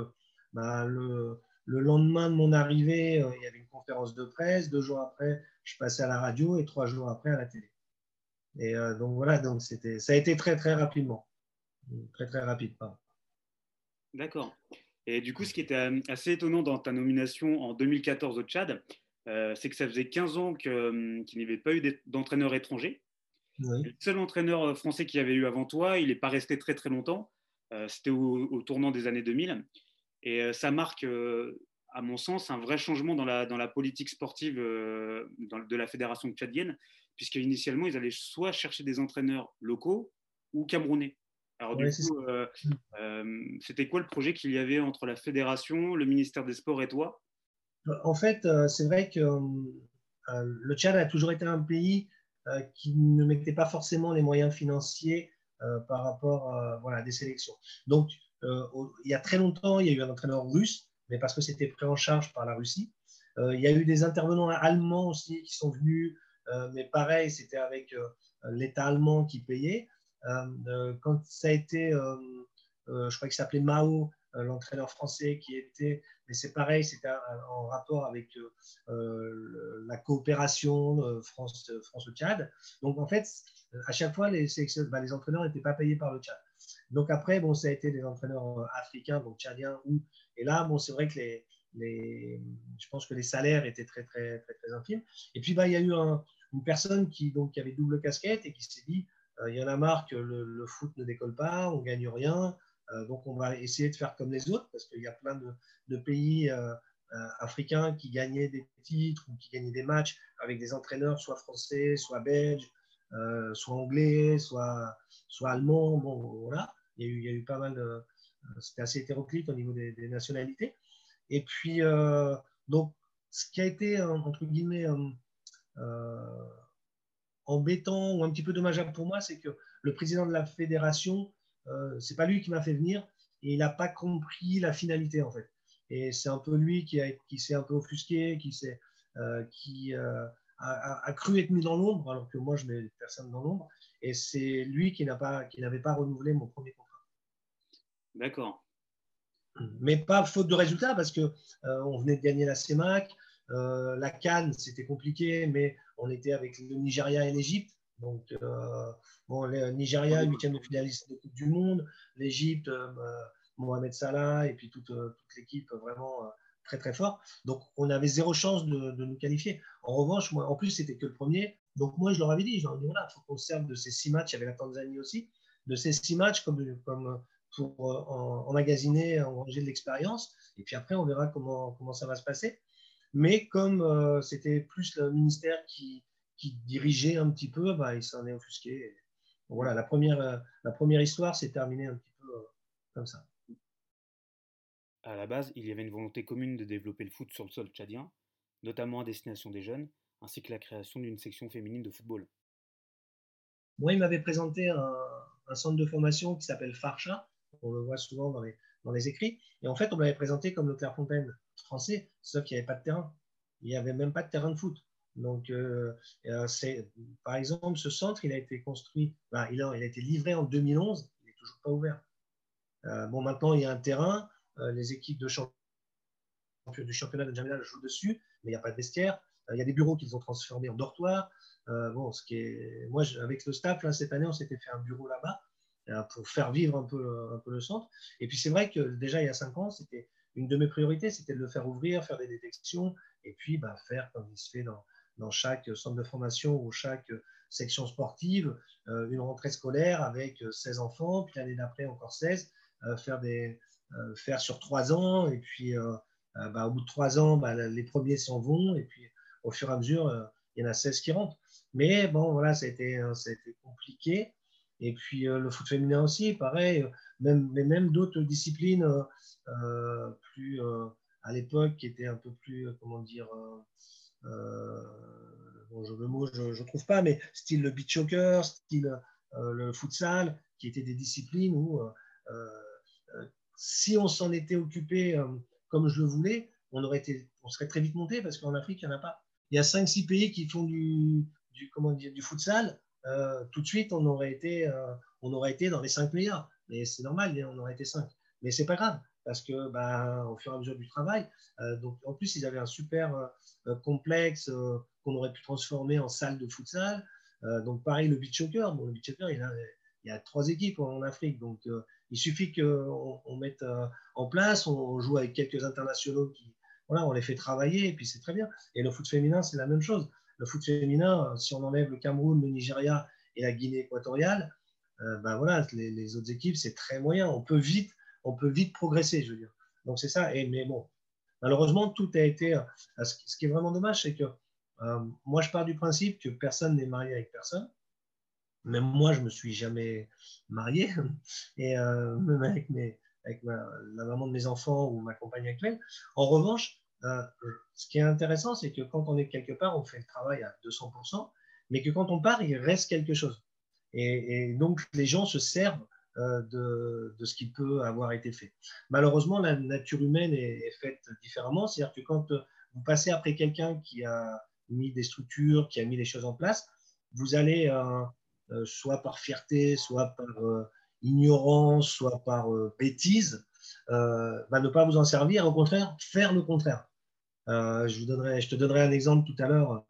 S2: bah, le, le, lendemain de mon arrivée, il y avait une conférence de presse. Deux jours après, je passais à la radio et trois jours après à la télé. Et euh, donc voilà, donc c'était, ça a été très très rapidement. Très très rapide.
S1: D'accord. Et du coup, ce qui était euh, assez étonnant dans ta nomination en 2014 au Tchad, euh, c'est que ça faisait 15 ans qu'il n'y avait pas eu d'entraîneur étranger. Le seul entraîneur français qu'il y avait eu avant toi, il n'est pas resté très très longtemps. C'était au, tournant des années 2000. Et ça marque à mon sens, un vrai changement dans la, dans la politique sportive euh, de la fédération tchadienne, puisqu'initialement, ils allaient soit chercher des entraîneurs locaux ou camerounais. Alors du coup, c'était quoi le projet qu'il y avait entre la fédération, le ministère des Sports et toi?
S2: En fait, c'est vrai que le Tchad a toujours été un pays qui ne mettait pas forcément les moyens financiers par rapport à des sélections. Donc, il y a très longtemps, il y a eu un entraîneur russe, mais parce que c'était pris en charge par la Russie. il y a eu des intervenants allemands aussi qui sont venus, mais pareil, c'était avec l'État allemand qui payait. Euh, quand ça a été, euh, euh, je crois qu'il s'appelait Mao, l'entraîneur français qui était, mais c'est pareil, c'était en rapport avec la coopération France, France Tchad. Donc en fait, à chaque fois, les, bah, les entraîneurs n'étaient pas payés par le Tchad. Donc après, bon, ça a été des entraîneurs africains, donc tchadiens, ou, et là, bon, c'est vrai que les, les, je pense que les salaires étaient très, très, très, très infimes. Et puis, bah, il y a eu une personne qui, donc, qui avait double casquette et qui s'est dit, euh, il y en a marre que le, foot ne décolle pas, on gagne rien, euh, donc on va essayer de faire comme les autres, parce qu'il y a plein de, pays euh, africains qui gagnaient des titres ou qui gagnaient des matchs avec des entraîneurs soit français, soit belges, soit anglais, soit, soit allemands. Bon, voilà, il y, a eu, il y a eu pas mal de. C'était assez hétéroclite au niveau des, nationalités. Et puis, donc, ce qui a été, entre guillemets, embêtant ou un petit peu dommageable pour moi, c'est que le président de la fédération, euh, c'est pas lui qui m'a fait venir et il n'a pas compris la finalité en fait. Et c'est un peu lui qui, qui s'est un peu offusqué, qui, euh, qui euh, a, cru être mis dans l'ombre, alors que moi je mets personne dans l'ombre. Et c'est lui qui n'avait pas, renouvelé mon premier contrat.
S1: D'accord.
S2: Mais pas faute de résultat parce que euh, on venait de gagner la CEMAC, la Cannes c'était compliqué, mais on était avec le Nigeria et l'Égypte. Donc, euh, bon, le Nigeria, huitième de finaliste de Coupe du Monde, l'Égypte, euh, Mohamed Salah et puis toute, euh, l'équipe vraiment très très fort. Donc, on avait zéro chance de, nous qualifier. En revanche, moi, en plus, c'était que le premier. Donc, moi, je leur avais dit, il voilà, faut qu'on serve de ces six matchs. Il y avait la Tanzanie aussi, de ces six matchs comme, comme pour emmagasiner, engranger de l'expérience. Et puis après, on verra comment, comment ça va se passer. Mais comme euh, c'était plus le ministère qui, dirigeait un petit peu, bah, il s'en est offusqué. voilà, la première, euh, la première histoire s'est terminée un petit peu euh, comme ça.
S1: À la base, il y avait une volonté commune de développer le foot sur le sol tchadien, notamment à destination des jeunes, ainsi que la création d'une section féminine de football.
S2: Moi, il m'avait présenté un, centre de formation qui s'appelle Farcha, on le voit souvent dans les, écrits, et en fait, on m'avait présenté comme le Clairefontaine français, sauf qu'il n'y avait pas de terrain. Il n'y avait même pas de terrain de foot. Donc, euh, euh, par exemple, ce centre, il a été construit, ben, il, a, été livré en 2011, il n'est toujours pas ouvert. Euh, bon, maintenant, il y a un terrain, les équipes du championnat de Jamila jouent dessus, mais il n'y a pas de vestiaire. il y a des bureaux qu'ils ont transformés en dortoir. bon, ce qui est, moi, avec le staff, cette année, on s'était fait un bureau là-bas pour faire vivre un peu, le centre. Et puis, c'est vrai que déjà, il y a cinq ans, c'était une de mes priorités, c'était de le faire ouvrir, faire des détections, et puis bah, faire comme il se fait dans, chaque centre de formation ou chaque section sportive, euh, une rentrée scolaire avec 16 enfants, puis l'année d'après encore 16, euh, faire, des, euh, faire sur trois ans, et puis bah, au bout de trois ans, bah, les premiers s'en vont, et puis au fur et à mesure, il y en a 16 qui rentrent. Mais bon, voilà, ça a été, été compliqué. Et puis le foot féminin aussi, pareil, même, mais même d'autres disciplines euh, plus euh, à l'époque qui était un peu plus, euh, comment dire, bon, je, le mot, je ne trouve pas, mais style le beach soccer, style le futsal, qui étaient des disciplines où si on s'en était occupé comme je le voulais, on, serait très vite monté parce qu'en Afrique, il n'y en a pas. Il y a 5-6 pays qui font du, comment dire, du futsal. tout de suite, on aurait, été, on aurait été dans les 5 meilleurs. Mais c'est normal, on aurait été 5. Mais c'est pas grave parce que bah, au fur et à mesure du travail, euh, donc en plus ils avaient un super euh, complexe euh, qu'on aurait pu transformer en salle de futsal. donc pareil le beach soccer, bon, le beach soccer il y a trois équipes en Afrique, donc il suffit qu'on on mette en place, on joue avec quelques internationaux qui, voilà, on les fait travailler et puis c'est très bien. Et le foot féminin c'est la même chose. Le foot féminin, si on enlève le Cameroun, le Nigeria et la Guinée équatoriale, ben voilà, les, autres équipes c'est très moyen. On peut vite on peut vite progresser, je veux dire. Donc c'est ça. Et, mais bon, malheureusement, tout a été. Euh, ce qui est vraiment dommage, c'est que euh, moi, je pars du principe que personne n'est marié avec personne. Même moi, je me suis jamais marié, et même avec, avec la maman de mes enfants ou ma compagne actuelle. En revanche, ce qui est intéressant, c'est que quand on est quelque part, on fait le travail à 200%, mais que quand on part, il reste quelque chose. Et, donc, les gens se servent euh, de, ce qui peut avoir été fait. Malheureusement, la nature humaine est, faite différemment. C'est-à-dire que quand euh, vous passez après quelqu'un qui a mis des structures, qui a mis les choses en place, vous allez, euh, soit par fierté, soit par ignorance, soit par bêtise, bah, ne pas vous en servir, au contraire, faire le contraire. je, vous donnerai, te donnerai un exemple tout à l'heure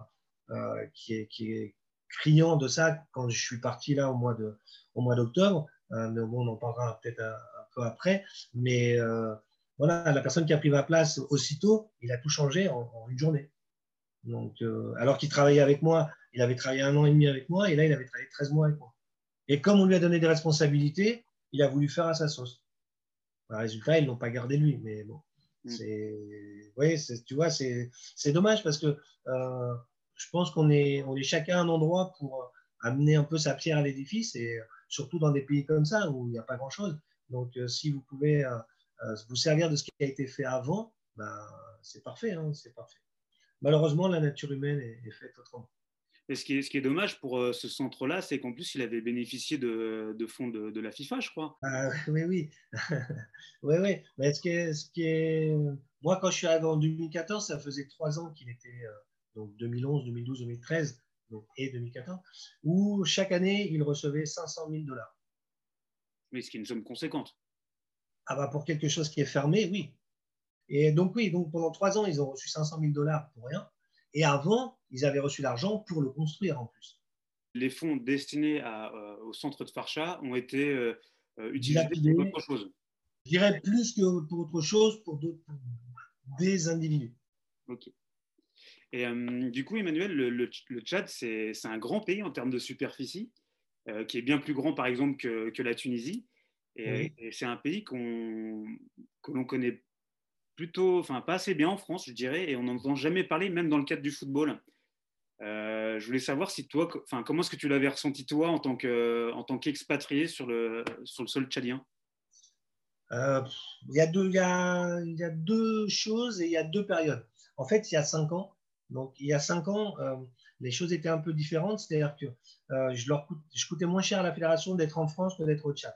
S2: qui est, criant de ça quand je suis parti là au mois d'octobre. Euh, on en parlera peut-être un, peu après. Mais euh, voilà, la personne qui a pris ma place aussitôt, il a tout changé en, une journée. Donc, euh, alors qu'il travaillait avec moi, il avait travaillé un an et demi avec moi, et là, il avait travaillé 13 mois avec moi. Et comme on lui a donné des responsabilités, il a voulu faire à sa sauce. Le résultat, ils ne l'ont pas gardé lui, mais bon. Mm. C'est, oui, tu vois, c'est, dommage parce que je pense qu'on est, on est chacun à un endroit pour euh, amener un peu sa pierre à l'édifice et euh, surtout dans des pays comme ça où il n'y a pas grand-chose. Donc, euh, si vous pouvez vous servir de ce qui a été fait avant, ben, c'est parfait, hein, c'est parfait. Malheureusement, la nature humaine est, faite autrement.
S1: Et ce qui est, ce qui est dommage pour ce centre-là, c'est qu'en plus, il avait bénéficié de, de fonds de, de, la FIFA, je crois.
S2: Ah, oui, oui. oui, oui. Mais ce qui, est, ce qui est... Moi, quand je suis arrivé en 2014, ça faisait trois ans qu'il était donc 2011, 2012, 2013 et 2014, où chaque année, ils recevaient 500 000 dollars.
S1: Mais ce qui est une somme conséquente.
S2: Ah bah pour quelque chose qui est fermé, oui. Et donc oui, donc pendant trois ans, ils ont reçu 500 000 dollars pour rien. Et avant, ils avaient reçu l'argent pour le construire en plus.
S1: Les fonds destinés euh, au centre de Farcha ont été euh, euh, utilisés pour autre chose.
S2: Je dirais plus que pour autre chose, pour, pour des individus.
S1: Ok. Et euh, du coup, Emmanuel, le, Tchad, c'est un grand pays en termes de superficie, qui est bien plus grand, par exemple, que, la Tunisie. Et, c'est un pays qu'on que l'on connaît plutôt, enfin pas assez bien en France, je dirais, et on n'en entend jamais parler, même dans le cadre du football. Euh, je voulais savoir si toi, enfin, comment est-ce que tu l'avais ressenti toi en tant qu'expatrié sur le, sol tchadien?
S2: Il, y a deux, il, y a, il y a deux choses et il y a deux périodes. En fait, il y a cinq ans, donc, il y a cinq ans, euh, les choses étaient un peu différentes, c'est-à-dire que euh, je, leur je coûtais moins cher à la fédération d'être en France que d'être au Tchad.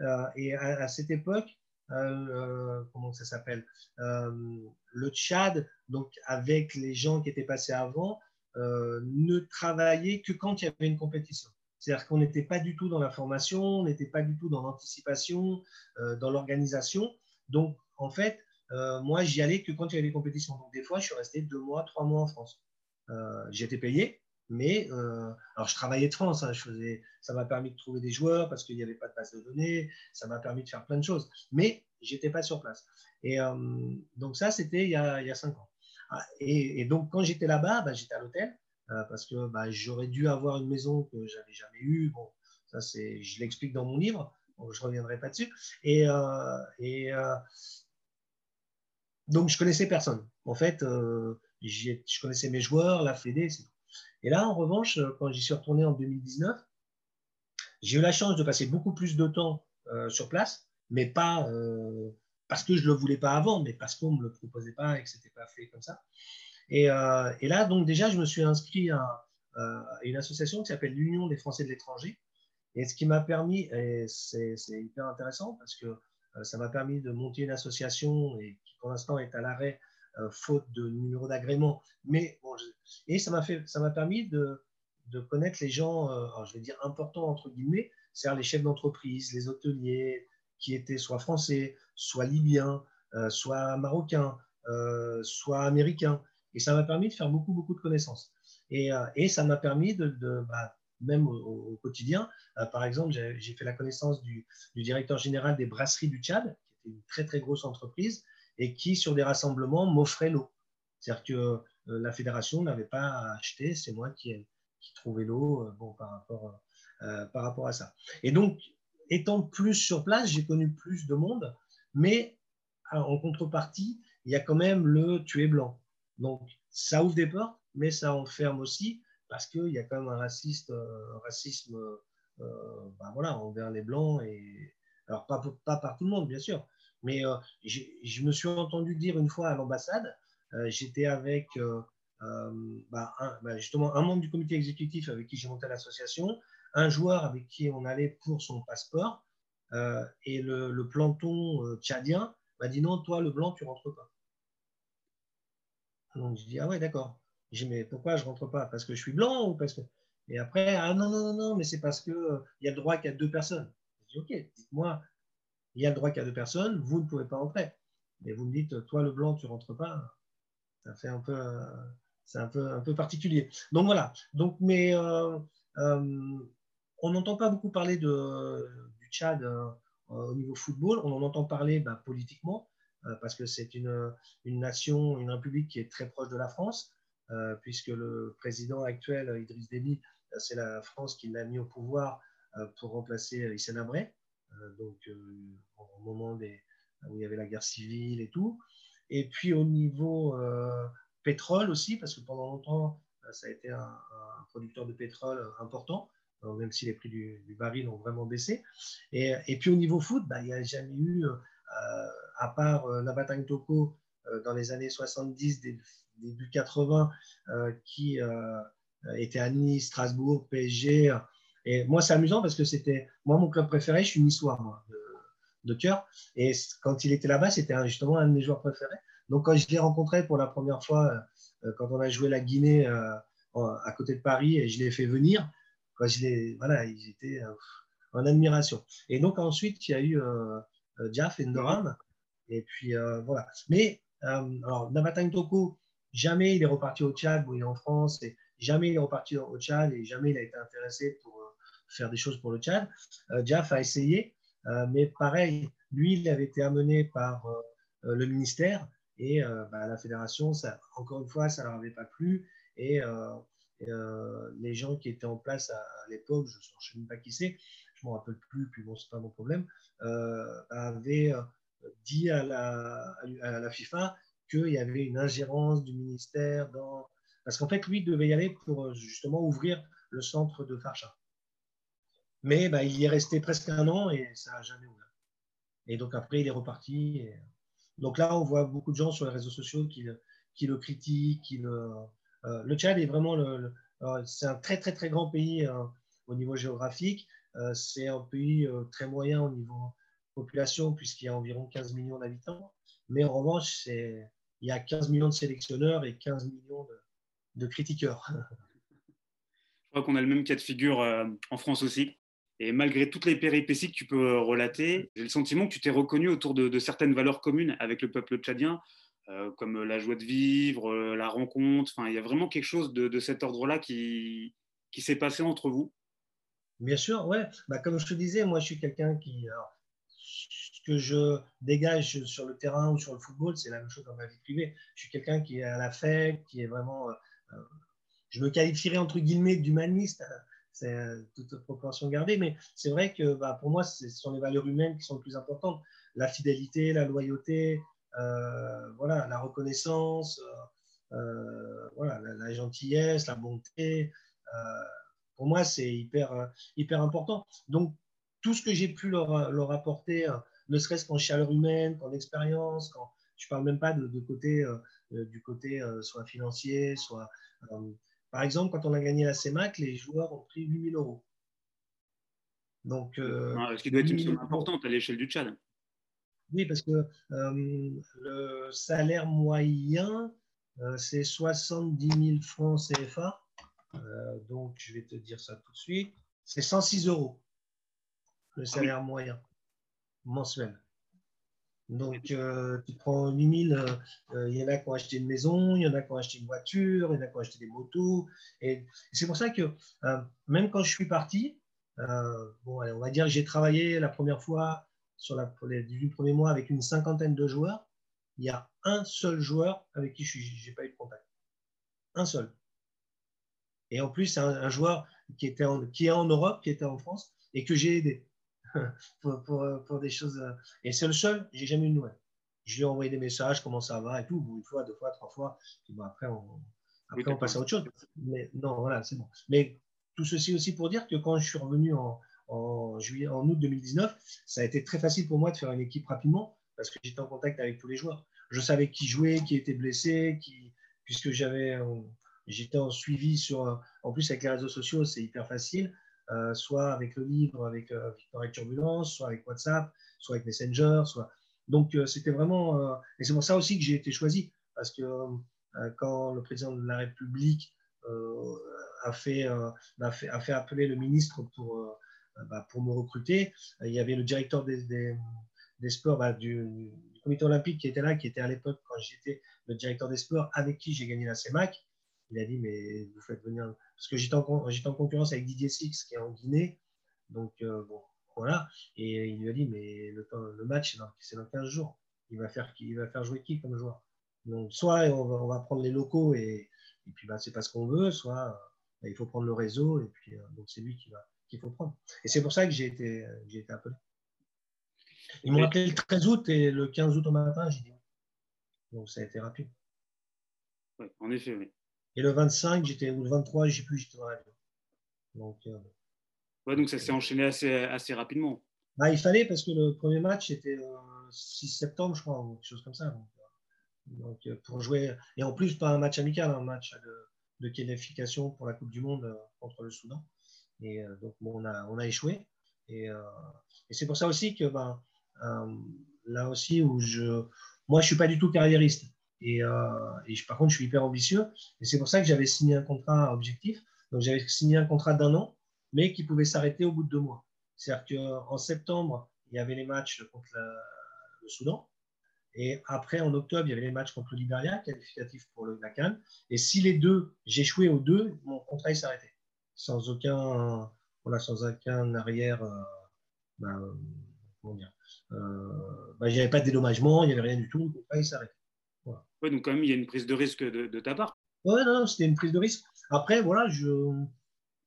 S2: Euh, et à, cette époque, comment ça s'appelle Le Tchad, donc avec les gens qui étaient passés avant, ne travaillait que quand il y avait une compétition. C'est-à-dire qu'on n'était pas du tout dans la formation, on n'était pas du tout dans l'anticipation, dans l'organisation. Donc, en fait, euh, moi, j'y allais que quand il y avait des compétitions. Donc, des fois, je suis resté deux mois, trois mois en France. Euh, J'étais payé, mais euh, alors je travaillais de France. Hein, ça m'a permis de trouver des joueurs parce qu'il n'y avait pas de base de données. Ça m'a permis de faire plein de choses, mais j'étais pas sur place. Et euh, donc ça, c'était il, y a cinq ans. Ah, et, donc quand j'étais là-bas, bah, j'étais à l'hôtel parce que bah, j'aurais dû avoir une maison que j'avais jamais eue. Bon, ça c'est, je l'explique dans mon livre. Donc, je reviendrai pas dessus. Et, donc, je connaissais personne. En fait, euh, je connaissais mes joueurs, la Fédé, c'est tout. Et là, en revanche, euh, quand j'y suis retourné en 2019, j'ai eu la chance de passer beaucoup plus de temps euh, sur place, mais pas parce que je ne le voulais pas avant, mais parce qu'on ne me le proposait pas et que ce n'était pas fait comme ça. Et, là, donc déjà, je me suis inscrit à, une association qui s'appelle l'Union des Français de l'étranger. Et ce qui m'a permis, et c'est hyper intéressant parce que ça m'a permis de monter une association et pour l'instant est à l'arrêt euh, faute de numéro d'agrément. Mais bon, et ça m'a fait, ça m'a permis de, connaître les gens, euh, je vais dire importants entre guillemets, c'est-à-dire les chefs d'entreprise, les hôteliers qui étaient soit français, soit libyens, euh, soit marocains, soit américains. Et ça m'a permis de faire beaucoup, beaucoup de connaissances. Et, ça m'a permis de, de bah, même au, quotidien, par exemple, j'ai fait la connaissance du, du, directeur général des brasseries du Tchad, qui était une très, très grosse entreprise, et qui, sur des rassemblements, m'offrait l'eau. C'est-à-dire que euh, la fédération n'avait pas à acheter, c'est moi qui, trouvais l'eau euh, bon, par, rapport, euh, par rapport à ça. Et donc, étant plus sur place, j'ai connu plus de monde, mais en contrepartie, il y a quand même le tu es blanc. Donc, ça ouvre des portes, mais ça enferme aussi parce qu'il y a quand même un, raciste, racisme ben voilà, envers les Blancs. Et... Alors, pas par tout le monde, bien sûr, mais je me suis entendu dire une fois à l'ambassade, j'étais avec bah, un, bah, justement un membre du comité exécutif avec qui j'ai monté l'association, un joueur avec qui on allait pour son passeport, et le, le planton tchadien m'a dit non, toi le blanc, tu rentres pas. Donc je dis ah ouais, d'accord. Dis mais pourquoi je rentre pas? Parce que je suis blanc ou parce que? Et après, ah non, non, non, non, mais c'est parce qu'il euh, il y a le droit qu'il y a deux personnes. Je dis ok, dites-moi, il y a le droit a deux personnes, vous ne pouvez pas entrer. Mais vous me dites, toi le blanc, tu rentres pas. Ça fait un peu. Euh, c'est un peu, un peu particulier. Donc voilà. Donc, mais euh, on n'entend pas beaucoup parler du Tchad au niveau football. On en entend parler bah, politiquement. Euh, parce que c'est une, une, nation, une république qui est très proche de la France, euh, puisque le président actuel, Idriss Déby, euh, c'est la France qui l'a mis au pouvoir pour remplacer Hissène Habré, donc au moment où il y avait la guerre civile et tout. Et puis au niveau pétrole aussi, parce que pendant longtemps, ça a été un, producteur de pétrole important, même si les prix du, baril ont vraiment baissé. Et, puis au niveau foot, bah, il n'y a jamais eu à part euh, Nabatang Toko euh, dans les années 70, début 80, euh, qui était à Nice, Strasbourg, PSG. Et moi, c'est amusant parce que c'était, moi, mon club préféré, je suis niçois, moi, de, cœur. Et quand il était là-bas, c'était justement un de mes joueurs préférés. Donc, quand je l'ai rencontré pour la première fois, quand on a joué la Guinée à côté de Paris, et je l'ai fait venir, voilà, ils étaient en admiration. Et donc, ensuite, il y a eu euh, Jaff Endoram, et puis euh, voilà. Mais euh, alors, Nabatang Toko, jamais il est reparti au Tchad où il est en France, et jamais il est reparti au Tchad et jamais il a été intéressé pour euh, faire des choses pour le Tchad. Diaf a essayé, mais pareil, lui, il avait été amené par le ministère et bah, la fédération, encore une fois, ça ne leur avait pas plu. Et, les gens qui étaient en place à, l'époque, je ne sais même pas qui c'est, je ne me rappelle plus, puis bon, ce n'est pas mon problème, avaient dit à la, à la FIFA qu'il y avait une ingérence du ministère dans... Parce qu'en fait, lui devait y aller pour justement ouvrir le centre de Farcha. Mais bah, il y est resté presque un an et ça n'a jamais ouvert. Et donc après, il est reparti. Donc là, on voit beaucoup de gens sur les réseaux sociaux qui, le critiquent. Le... Euh, Tchad est vraiment le, c'est un très très très grand pays euh, au niveau géographique. Euh, c'est un pays très moyen au niveau population, puisqu'il y a environ 15 millions d'habitants. Mais en revanche, il y a 15 millions de sélectionneurs et 15 millions de, critiqueurs.
S1: Je crois qu'on a le même cas de figure euh, en France aussi. Et malgré toutes les péripéties que tu peux relater, j'ai le sentiment que tu t'es reconnu autour de, certaines valeurs communes avec le peuple tchadien, euh, comme la joie de vivre, euh, la rencontre. Enfin, il y a vraiment quelque chose de, cet ordre-là qui, qui s'est passé entre vous.
S2: Bien sûr, ouais. Bah, comme je te disais, moi, je suis quelqu'un qui ce que je dégage sur le terrain ou sur le football, c'est la même chose dans ma vie privée. Je suis quelqu'un qui est à la fête, qui est vraiment. Euh, euh, je me qualifierais entre guillemets d'humaniste. C'est euh, toute proportion gardée, mais c'est vrai que bah, pour moi, ce sont les valeurs humaines qui sont les plus importantes. La fidélité, la loyauté, voilà, la reconnaissance, voilà, la, gentillesse, la bonté. pour moi, c'est hyper, hyper important. Donc, tout ce que j'ai pu leur, leur apporter, euh, ne serait-ce qu'en chaleur humaine, qu'en expérience, je ne parle même pas de, côté, euh, euh, du côté soit financier, soit. Par exemple, quand on a gagné la CEMAC, les joueurs ont pris 8000 euros.
S1: Donc, ce qui doit être une somme importante à l'échelle du Tchad.
S2: Oui, parce que le salaire moyen, c'est 70 000 francs CFA. donc, je vais te dire ça tout de suite. C'est 106 euros le ah salaire moyen mensuel. Donc, euh, tu prends 8000, euh, euh, il y en a qui ont acheté une maison, il y en a qui ont acheté une voiture, il y en a qui ont acheté des motos. Et c'est pour ça que même quand je suis parti, bon, on va dire que j'ai travaillé la première fois sur les 18 premiers mois avec une cinquantaine de joueurs. Il y a un seul joueur avec qui je n'ai pas eu de contact. Un seul. Et en plus, c'est un, joueur qui, était qui est en Europe, qui était en France, et que j'ai aidé. pour, pour, des choses. Euh, et c'est le seul, j'ai jamais eu de nouvelles. Je lui ai envoyé des messages, comment ça va et tout, une fois, deux fois, trois fois. bon, après, on, après on passe à autre chose. Mais non, voilà, c'est bon. Mais tout ceci aussi pour dire que quand je suis revenu en, en, juillet, en août 2019, ça a été très facile pour moi de faire une équipe rapidement parce que j'étais en contact avec tous les joueurs. Je savais qui jouait, qui était blessé, qui, puisque j'avais, j'étais en suivi sur, en plus avec les réseaux sociaux, c'est hyper facile, euh, soit avec le livre, avec euh, Victoire Turbulence, soit avec WhatsApp, soit avec Messenger, soit. Donc euh, c'était vraiment, euh, et c'est pour ça aussi que j'ai été choisi, parce que quand le président de la République a fait, a, fait, a fait appeler le ministre pour bah, pour me recruter. Il y avait le directeur des, des, sports bah, du, du, comité olympique qui était là, qui était à l'époque quand j'étais le directeur des sports, avec qui j'ai gagné la CEMAC. Il a dit, mais vous faites venir. Parce que j'étais en, en, concurrence avec Didier Six, qui est en Guinée. Donc, euh, bon, voilà. Et il lui a dit, mais le, match, c'est dans 15 jours. Il va, faire, il va faire jouer qui comme joueur? Donc, soit on va, prendre les locaux et, et puis bah, c'est pas ce qu'on veut, soit bah, il faut prendre le réseau et puis euh, donc c'est lui qui va, qu'il faut prendre. Et c'est pour ça que j'ai été, j'ai été appelé. Ils m'ont appelé le 13 août et le 15 août au matin, j'ai dit Donc ça a été rapide.
S1: Oui, en effet, oui.
S2: Et le 25, j'étais, ou le 23, je sais plus, j'étais dans l'avion.
S1: Donc, euh, ouais, donc ça s'est enchaîné assez, assez rapidement.
S2: Bah, il fallait parce que le premier match était le 6 septembre, je crois, ou quelque chose comme ça. Donc, euh, donc, euh, pour jouer, et en plus, pas un match amical, un match de, de qualification pour la Coupe du Monde contre le Soudan. Et euh, donc, bon, on, a, on a échoué. Et, euh, et c'est pour ça aussi que ben, euh, là aussi, où je, moi, je suis pas du tout carriériste. Et, je, par contre, je suis hyper ambitieux. Et c'est pour ça que j'avais signé un contrat objectif. Donc, j'avais signé un contrat d'un an, mais qui pouvait s'arrêter au bout de deux mois. C'est-à-dire qu'en septembre, il y avait les matchs contre le Soudan. Et après, en octobre, il y avait les matchs contre le Liberia, qualificatif pour le, la Cannes. Et si les deux, j'échouais aux deux, mon contrat s'arrêtait sans aucun, voilà, sans aucun arrière, euh, bah, comment dire, euh, il n'y avait pas de dédommagement, il n'y avait rien du tout, il s'arrête.
S1: Voilà. Ouais, donc quand même, il y a une prise de risque de, ta part.
S2: Oui, non, c'était une prise de risque. Après, voilà,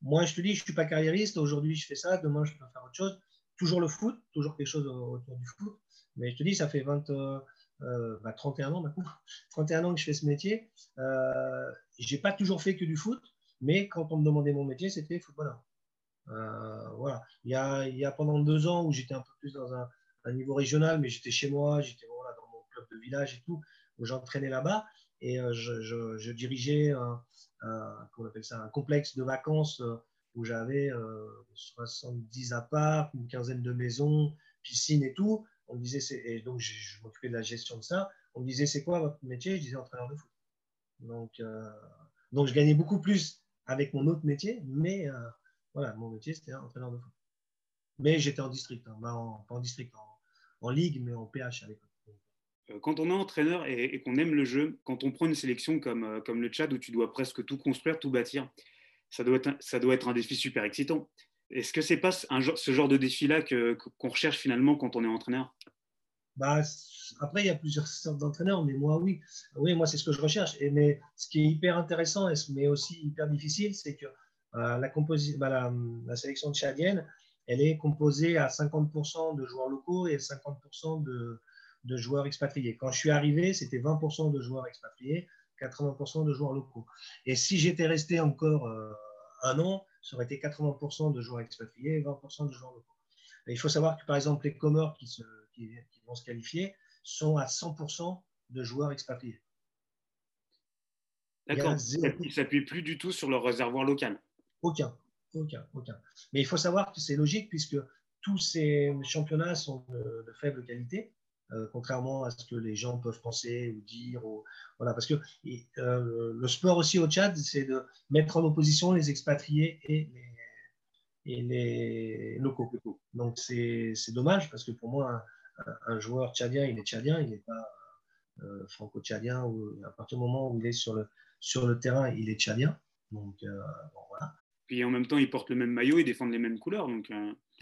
S2: moi, je te dis, je ne suis pas carriériste. Aujourd'hui, je fais ça. Demain, je peux faire autre chose. Toujours le foot, toujours quelque chose autour du foot. Mais je te dis, ça fait 20, euh, bah, 31 ans maintenant. 31 ans que je fais ce métier. Euh, je n'ai pas toujours fait que du foot. Mais quand on me demandait mon métier, c'était footballeur. Euh, voilà. Il y, a, il y, a, pendant deux ans où j'étais un peu plus dans un, niveau régional, mais j'étais chez moi, j'étais dans mon club de village et tout, où j'entraînais là-bas. Et euh, je, dirigeais un, appelle ça, un complexe de vacances euh, où j'avais 70 apparts, une quinzaine de maisons, piscine et tout. On me disait, et donc je, m'occupais de la gestion de ça. On me disait, c'est quoi votre métier? Je disais entraîneur de foot. Donc, donc je gagnais beaucoup plus avec mon autre métier, mais euh, voilà, mon métier c'était entraîneur de foot. Mais j'étais en district, hein, pas en district, en, en, ligue, mais en PH à l'époque.
S1: Euh, quand on est entraîneur et, qu'on aime le jeu, quand on prend une sélection comme, euh, comme le Tchad où tu dois presque tout construire, tout bâtir, ça doit être un, défi super excitant. Est-ce que c'est pas ce genre de défi-là qu'on recherche finalement quand on est entraîneur?
S2: Bah, après, il y a plusieurs sortes d'entraîneurs, mais moi, oui. Oui, moi, c'est ce que je recherche. Et, mais ce qui est hyper intéressant, mais aussi hyper difficile, c'est que euh, la, bah, la, la, sélection tchadienne, elle est composée à 50% de joueurs locaux et 50% de, de, joueurs expatriés. Quand je suis arrivé, c'était 20% de joueurs expatriés, 80% de joueurs locaux. Et si j'étais resté encore euh, un an, ça aurait été 80% de joueurs expatriés et 20% de joueurs locaux. Et il faut savoir que, par exemple, les Comores qui se qui, qui, vont se qualifier sont à 100% de joueurs expatriés.
S1: D'accord. Ils ne s'appuient plus du tout sur leur réservoir local.
S2: Aucun, aucun, aucun. Mais il faut savoir que c'est logique puisque tous ces championnats sont de, de faible qualité. Euh, contrairement à ce que les gens peuvent penser ou dire. Ou, voilà, parce que euh, le sport aussi au Tchad, c'est de mettre en opposition les expatriés et les, et les locaux. Donc c'est dommage parce que pour moi, un joueur tchadien, il est tchadien, il n'est pas euh, franco-tchadien, à partir du moment où il est sur le, sur le terrain, il est tchadien. Donc, bon, voilà.
S1: Puis en même temps, il porte le même maillot, il défend les mêmes couleurs. Donc.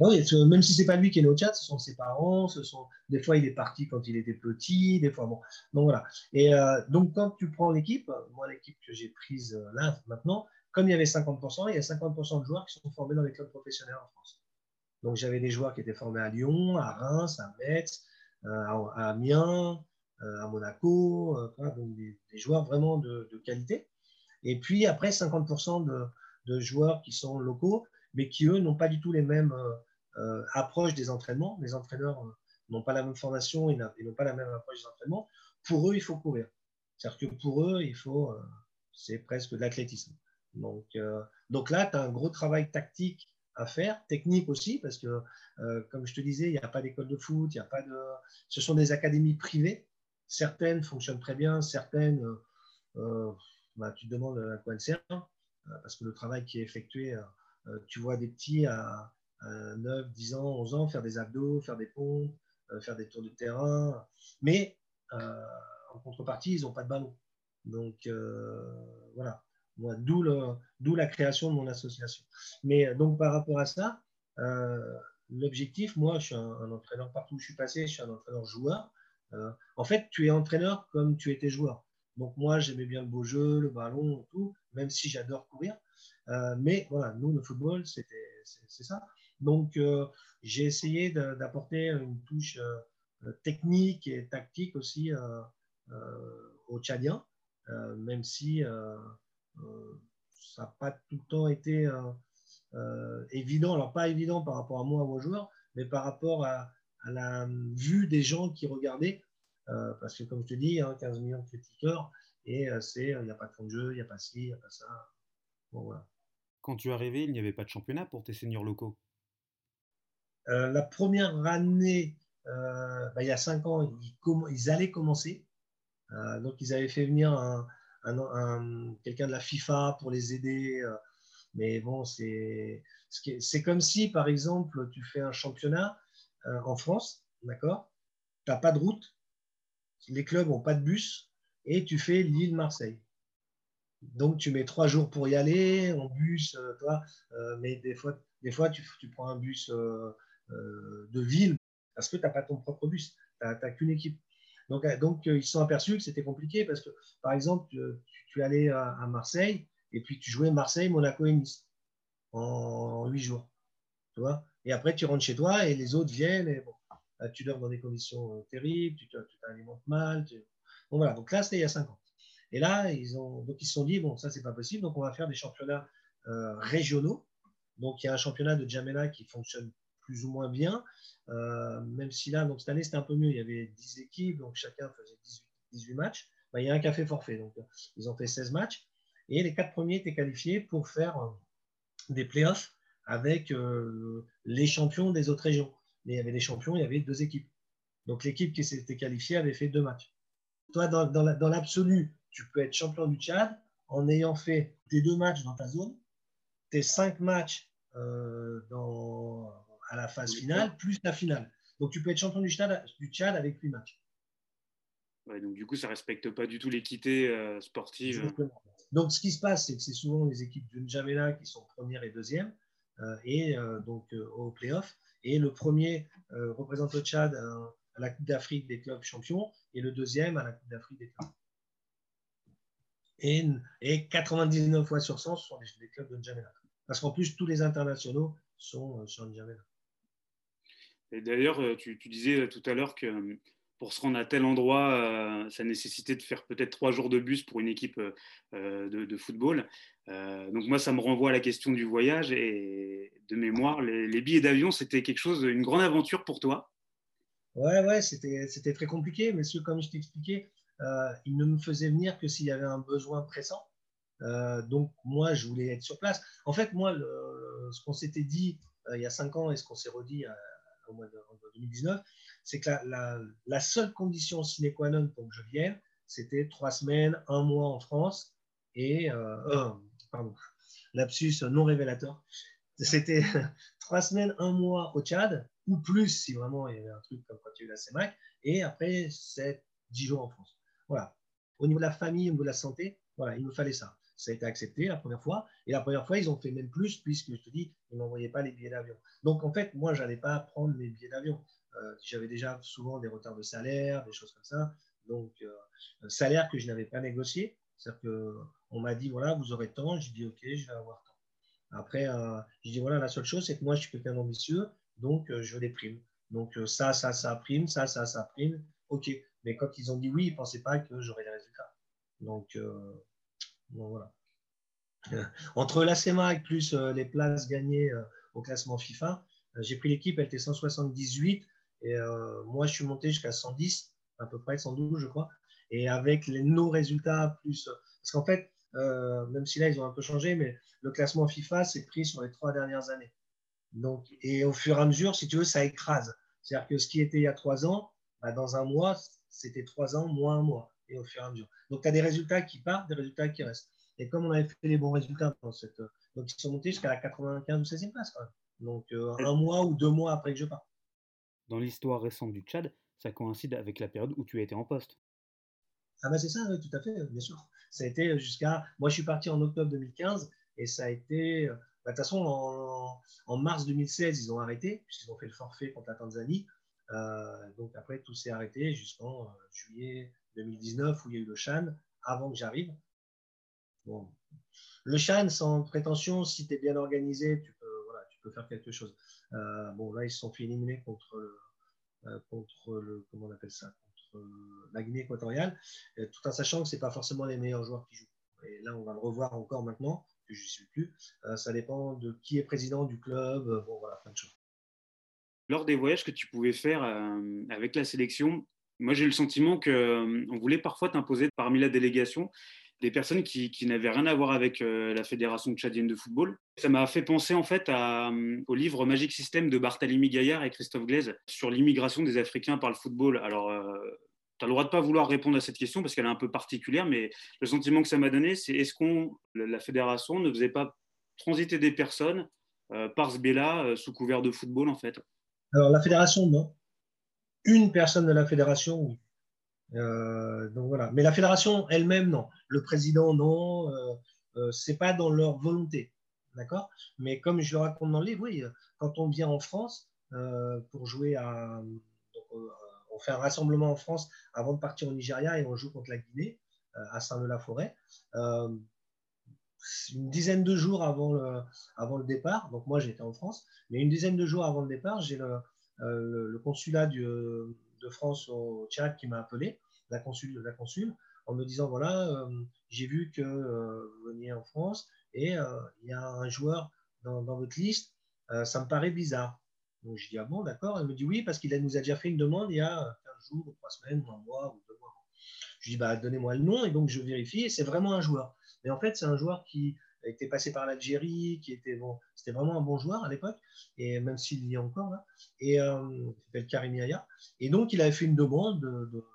S2: Même si c'est pas lui qui est au Tchad, ce sont ses parents, ce sont des fois il est parti quand il était petit, des fois bon. Donc voilà. Et euh, donc quand tu prends l'équipe, moi l'équipe que j'ai prise euh, là maintenant, comme il y avait 50%, il y a 50% de joueurs qui sont formés dans les clubs professionnels en France. Donc j'avais des joueurs qui étaient formés à Lyon, à Reims, à Metz, euh, à Amiens, à Monaco, des, joueurs vraiment de, qualité. Et puis après 50% de, de, joueurs qui sont locaux, mais qui eux n'ont pas du tout les mêmes, approche des entraînements. Les entraîneurs n'ont pas la même formation, ils n'ont pas la même approche des entraînements. Pour eux, il faut courir. C'est-à-dire que pour eux, il faut, c'est presque de l'athlétisme. Donc, donc là, tu as un gros travail tactique à faire, technique aussi, parce que, comme je te disais, il n'y a pas d'école de foot, il a pas de. Ce sont des académies privées. Certaines fonctionnent très bien, certaines, bah, tu te demandes à quoi elles servent, parce que le travail qui est effectué, tu vois des petits à, 9, 10 ans, 11 ans faire des abdos, faire des pompes, faire des tours de terrain. Mais en contrepartie, ils n'ont pas de ballon. Donc voilà. D'où la création de mon association. Mais donc par rapport à ça, l'objectif, moi, je suis un, entraîneur partout où je suis passé, je suis un entraîneur joueur. en fait, tu es entraîneur comme tu étais joueur. Donc moi, j'aimais bien le beau jeu, le ballon, tout, même si j'adore courir. mais voilà, nous, le football, c'est ça. Donc, euh, j'ai essayé d'apporter une touche euh, technique et tactique aussi euh, aux Tchadiens, même si ça n'a pas tout le temps été évident. Alors, pas évident par rapport à moi ou aux joueurs, mais par rapport à, la vue des gens qui regardaient. parce que, comme je te dis, 15 hein, millions de critiqueurs, et c'est il n'y a pas de fond de jeu, il n'y a pas ci, il n'y a pas ça.
S1: Quand tu es arrivé, il n'y avait pas de championnat pour tes seniors locaux?
S2: Euh, la première année, euh, bah, il y a cinq ans, ils, allaient commencer. Euh, donc, ils avaient fait venir quelqu'un de la FIFA pour les aider. mais bon, c'est comme si, par exemple, tu fais un championnat en France, d'accord? Tu n'as pas de route, les clubs n'ont pas de bus, et tu fais Lille-Marseille. Donc, tu mets trois jours pour y aller en bus, toi, mais des fois, des fois tu, prends un bus de ville parce que tu n'as pas ton propre bus, tu n'as qu'une équipe. Donc, euh, donc euh, ils se sont aperçus que c'était compliqué parce que, par exemple, tu, tu allais à, Marseille et puis tu jouais Marseille, Monaco et Nice en huit jours. Tu vois et après, tu rentres chez toi et les autres viennent et bon, tu dors dans des conditions terribles, tu t'alimentes mal. Bon, voilà, donc là, c'était il y a cinq ans. Et là, ils, ont, donc ils se sont dit, bon, ça, c'est pas possible, donc on va faire des championnats régionaux. Donc, il y a un championnat de Jamela qui fonctionne plus ou moins bien, euh, même si là, donc cette année, c'était un peu mieux. Il y avait 10 équipes, donc chacun faisait 18, matchs. Bah, il y a un café forfait, donc euh, ils ont fait 16 matchs. Et les quatre premiers étaient qualifiés pour faire euh, des playoffs avec les champions des autres régions. Mais il y avait des champions, il y avait deux équipes. Donc l'équipe qui s'était qualifiée avait fait deux matchs. Toi, dans l'absolu, tu peux être champion du Tchad en ayant fait tes deux matchs dans ta zone, tes cinq matchs dans, à la phase finale, plus la finale. Donc tu peux être champion du Tchad, du Tchad avec 8 matchs.
S1: donc du coup, ça ne respecte pas du tout l'équité euh, sportive.
S2: Donc ce qui se passe, c'est que c'est souvent les équipes de N'Djamena qui sont première et deuxième, euh, et euh, donc au playoff. Et le premier représente le Tchad à la Coupe d'Afrique des clubs champions, et le deuxième à la Coupe d'Afrique des clubs. Et, et, 99 fois sur 100, ce sont les, clubs de N'Djamena. Parce qu'en plus, tous les internationaux sont sur N'Djamena.
S1: D'ailleurs, euh, tu, disais euh, tout à l'heure que euh, pour se rendre à tel endroit, ça nécessitait de faire peut-être trois jours de bus pour une équipe de, football. donc moi, ça me renvoie à la question du voyage et de mémoire, les, billets d'avion, c'était quelque chose, une grande aventure pour toi?
S2: Ouais, ouais, c'était très compliqué, mais comme je t'expliquais, euh, il ne me faisait venir que s'il y avait un besoin pressant. donc moi, je voulais être sur place. En fait, moi, ce qu'on s'était dit il y a cinq ans et ce qu'on s'est redit au mois de, 2019, c'est que la, seule condition sine qua non pour que je vienne, c'était trois semaines, un mois en France et, euh, pardon, lapsus non révélateur, c'était trois semaines, un mois au Tchad, ou plus si vraiment il y avait un truc comme quand il y a eu la CEMAC, et après, c'est dix jours en France. Voilà. Au niveau de la famille, au niveau de la santé, voilà, il me fallait ça ça a été accepté la première fois. Et la première fois, ils ont fait même plus, puisque je te dis, ils ne m'envoyaient pas les billets d'avion. Donc, en fait, moi, je n'allais pas prendre mes billets d'avion. Euh, j'avais déjà souvent des retards de salaire, des choses comme ça. Donc, euh, salaire que je n'avais pas négocié. C'est-à-dire qu'on m'a dit, voilà, vous aurez tant. J'ai dit, OK, je vais avoir tant. Après, euh, je dis, voilà, la seule chose, c'est que moi, je suis quelqu'un d'ambitieux, donc je veux des primes. Donc, ça, ça, ça prime, ça, ça, ça prime. OK. Mais quand ils ont dit oui, ils ne pensaient pas que j'aurais des résultats. Donc, voilà. Entre la CEMAC plus euh, les places gagnées euh, au classement FIFA, J'ai pris l'équipe, elle était 178, et moi, je suis monté jusqu'à 110, à peu près 112, je crois. Et avec nos résultats plus. Parce qu'en fait, même si là, ils ont un peu changé, mais le classement FIFA, c'est pris sur les trois dernières années. Donc, et au fur et à mesure, si tu veux, ça écrase. C'est-à-dire que ce qui était il y a trois ans, bah, dans un mois, c'était trois ans moins un mois, et au fur et à mesure. Donc, tu as des résultats qui partent, des résultats qui restent. Et comme on avait fait les bons résultats dans cette. Donc, ils sont montés jusqu'à la 95 ou 16e place, quand même. Donc, euh, un mois ou deux mois après que je parte.
S1: Dans l'histoire récente du Tchad, ça coïncide avec la période où tu étais en poste.
S2: Ah, ben c'est ça, oui, tout à fait, bien sûr. Ça a été jusqu'à. Moi, je suis parti en octobre 2015 et ça a été. Euh, bah, de toute façon, en, mars 2016, ils ont arrêté, puisqu'ils ont fait le forfait contre la Tanzanie. Euh, donc après, tout s'est arrêté jusqu'en euh, juillet 2019, où il y a eu le Chan, avant que j'arrive. Le Chan, sans prétention, si tu es bien organisé, tu peux, voilà, tu peux faire quelque chose. Euh, bon, là, ils se sont fait éliminer contre le, contre le comment on appelle ça, contre la Guinée équatoriale, tout en sachant que ce n'est pas forcément les meilleurs joueurs qui jouent. Et là, on va le revoir encore maintenant je ne suis plus. Euh, ça dépend de qui est président du club. Euh, bon, voilà, plein de choses.
S1: Lors des voyages que tu pouvais faire euh, avec la sélection, moi j'ai le sentiment qu'on voulait parfois t'imposer parmi la délégation des personnes qui, n'avaient rien à voir avec la fédération tchadienne de football. Ça m'a fait penser en fait au livre Magic System de Barthélemy Gaillard et Christophe Glaise sur l'immigration des Africains par le football. Alors tu as le droit de pas vouloir répondre à cette question parce qu'elle est un peu particulière, mais le sentiment que ça m'a donné, c'est est-ce qu'on, la fédération ne faisait pas transiter des personnes euh, par ce biais-là euh, sous couvert de football en fait?
S2: Alors la fédération, non. Une personne de la fédération, oui. Euh, donc voilà. Mais la fédération elle-même, non. Le président, non. c'est pas dans leur volonté. D'accord? Mais comme je le raconte dans le livre, oui, quand on vient en France pour jouer à on fait un rassemblement en France avant de partir au Nigeria et on joue contre la Guinée euh, à Saint-Leu-la-Forêt. Euh, une dizaine de jours avant le départ, donc moi j'étais en France, mais une dizaine de jours avant le départ, j'ai le, euh, consulat de France au Tchad qui m'a appelé, la consul, la consul, en me disant voilà, j'ai vu que vous veniez en France et il y a un joueur dans, votre liste, ça me paraît bizarre. Donc je dis ah bon, d'accord. Elle me dit oui, parce qu'il nous a déjà fait une demande il y a 15 jours, 3 semaines, un mois ou deux mois. Je dis bah donnez-moi le nom et donc je vérifie et c'est vraiment un joueur. Mais en fait, c'est un joueur qui était passé par l'Algérie, qui était c'était vraiment un bon joueur à l'époque, et même s'il y est encore là, et euh, s'appelle Karim Yaya. Et donc il avait fait une demande de,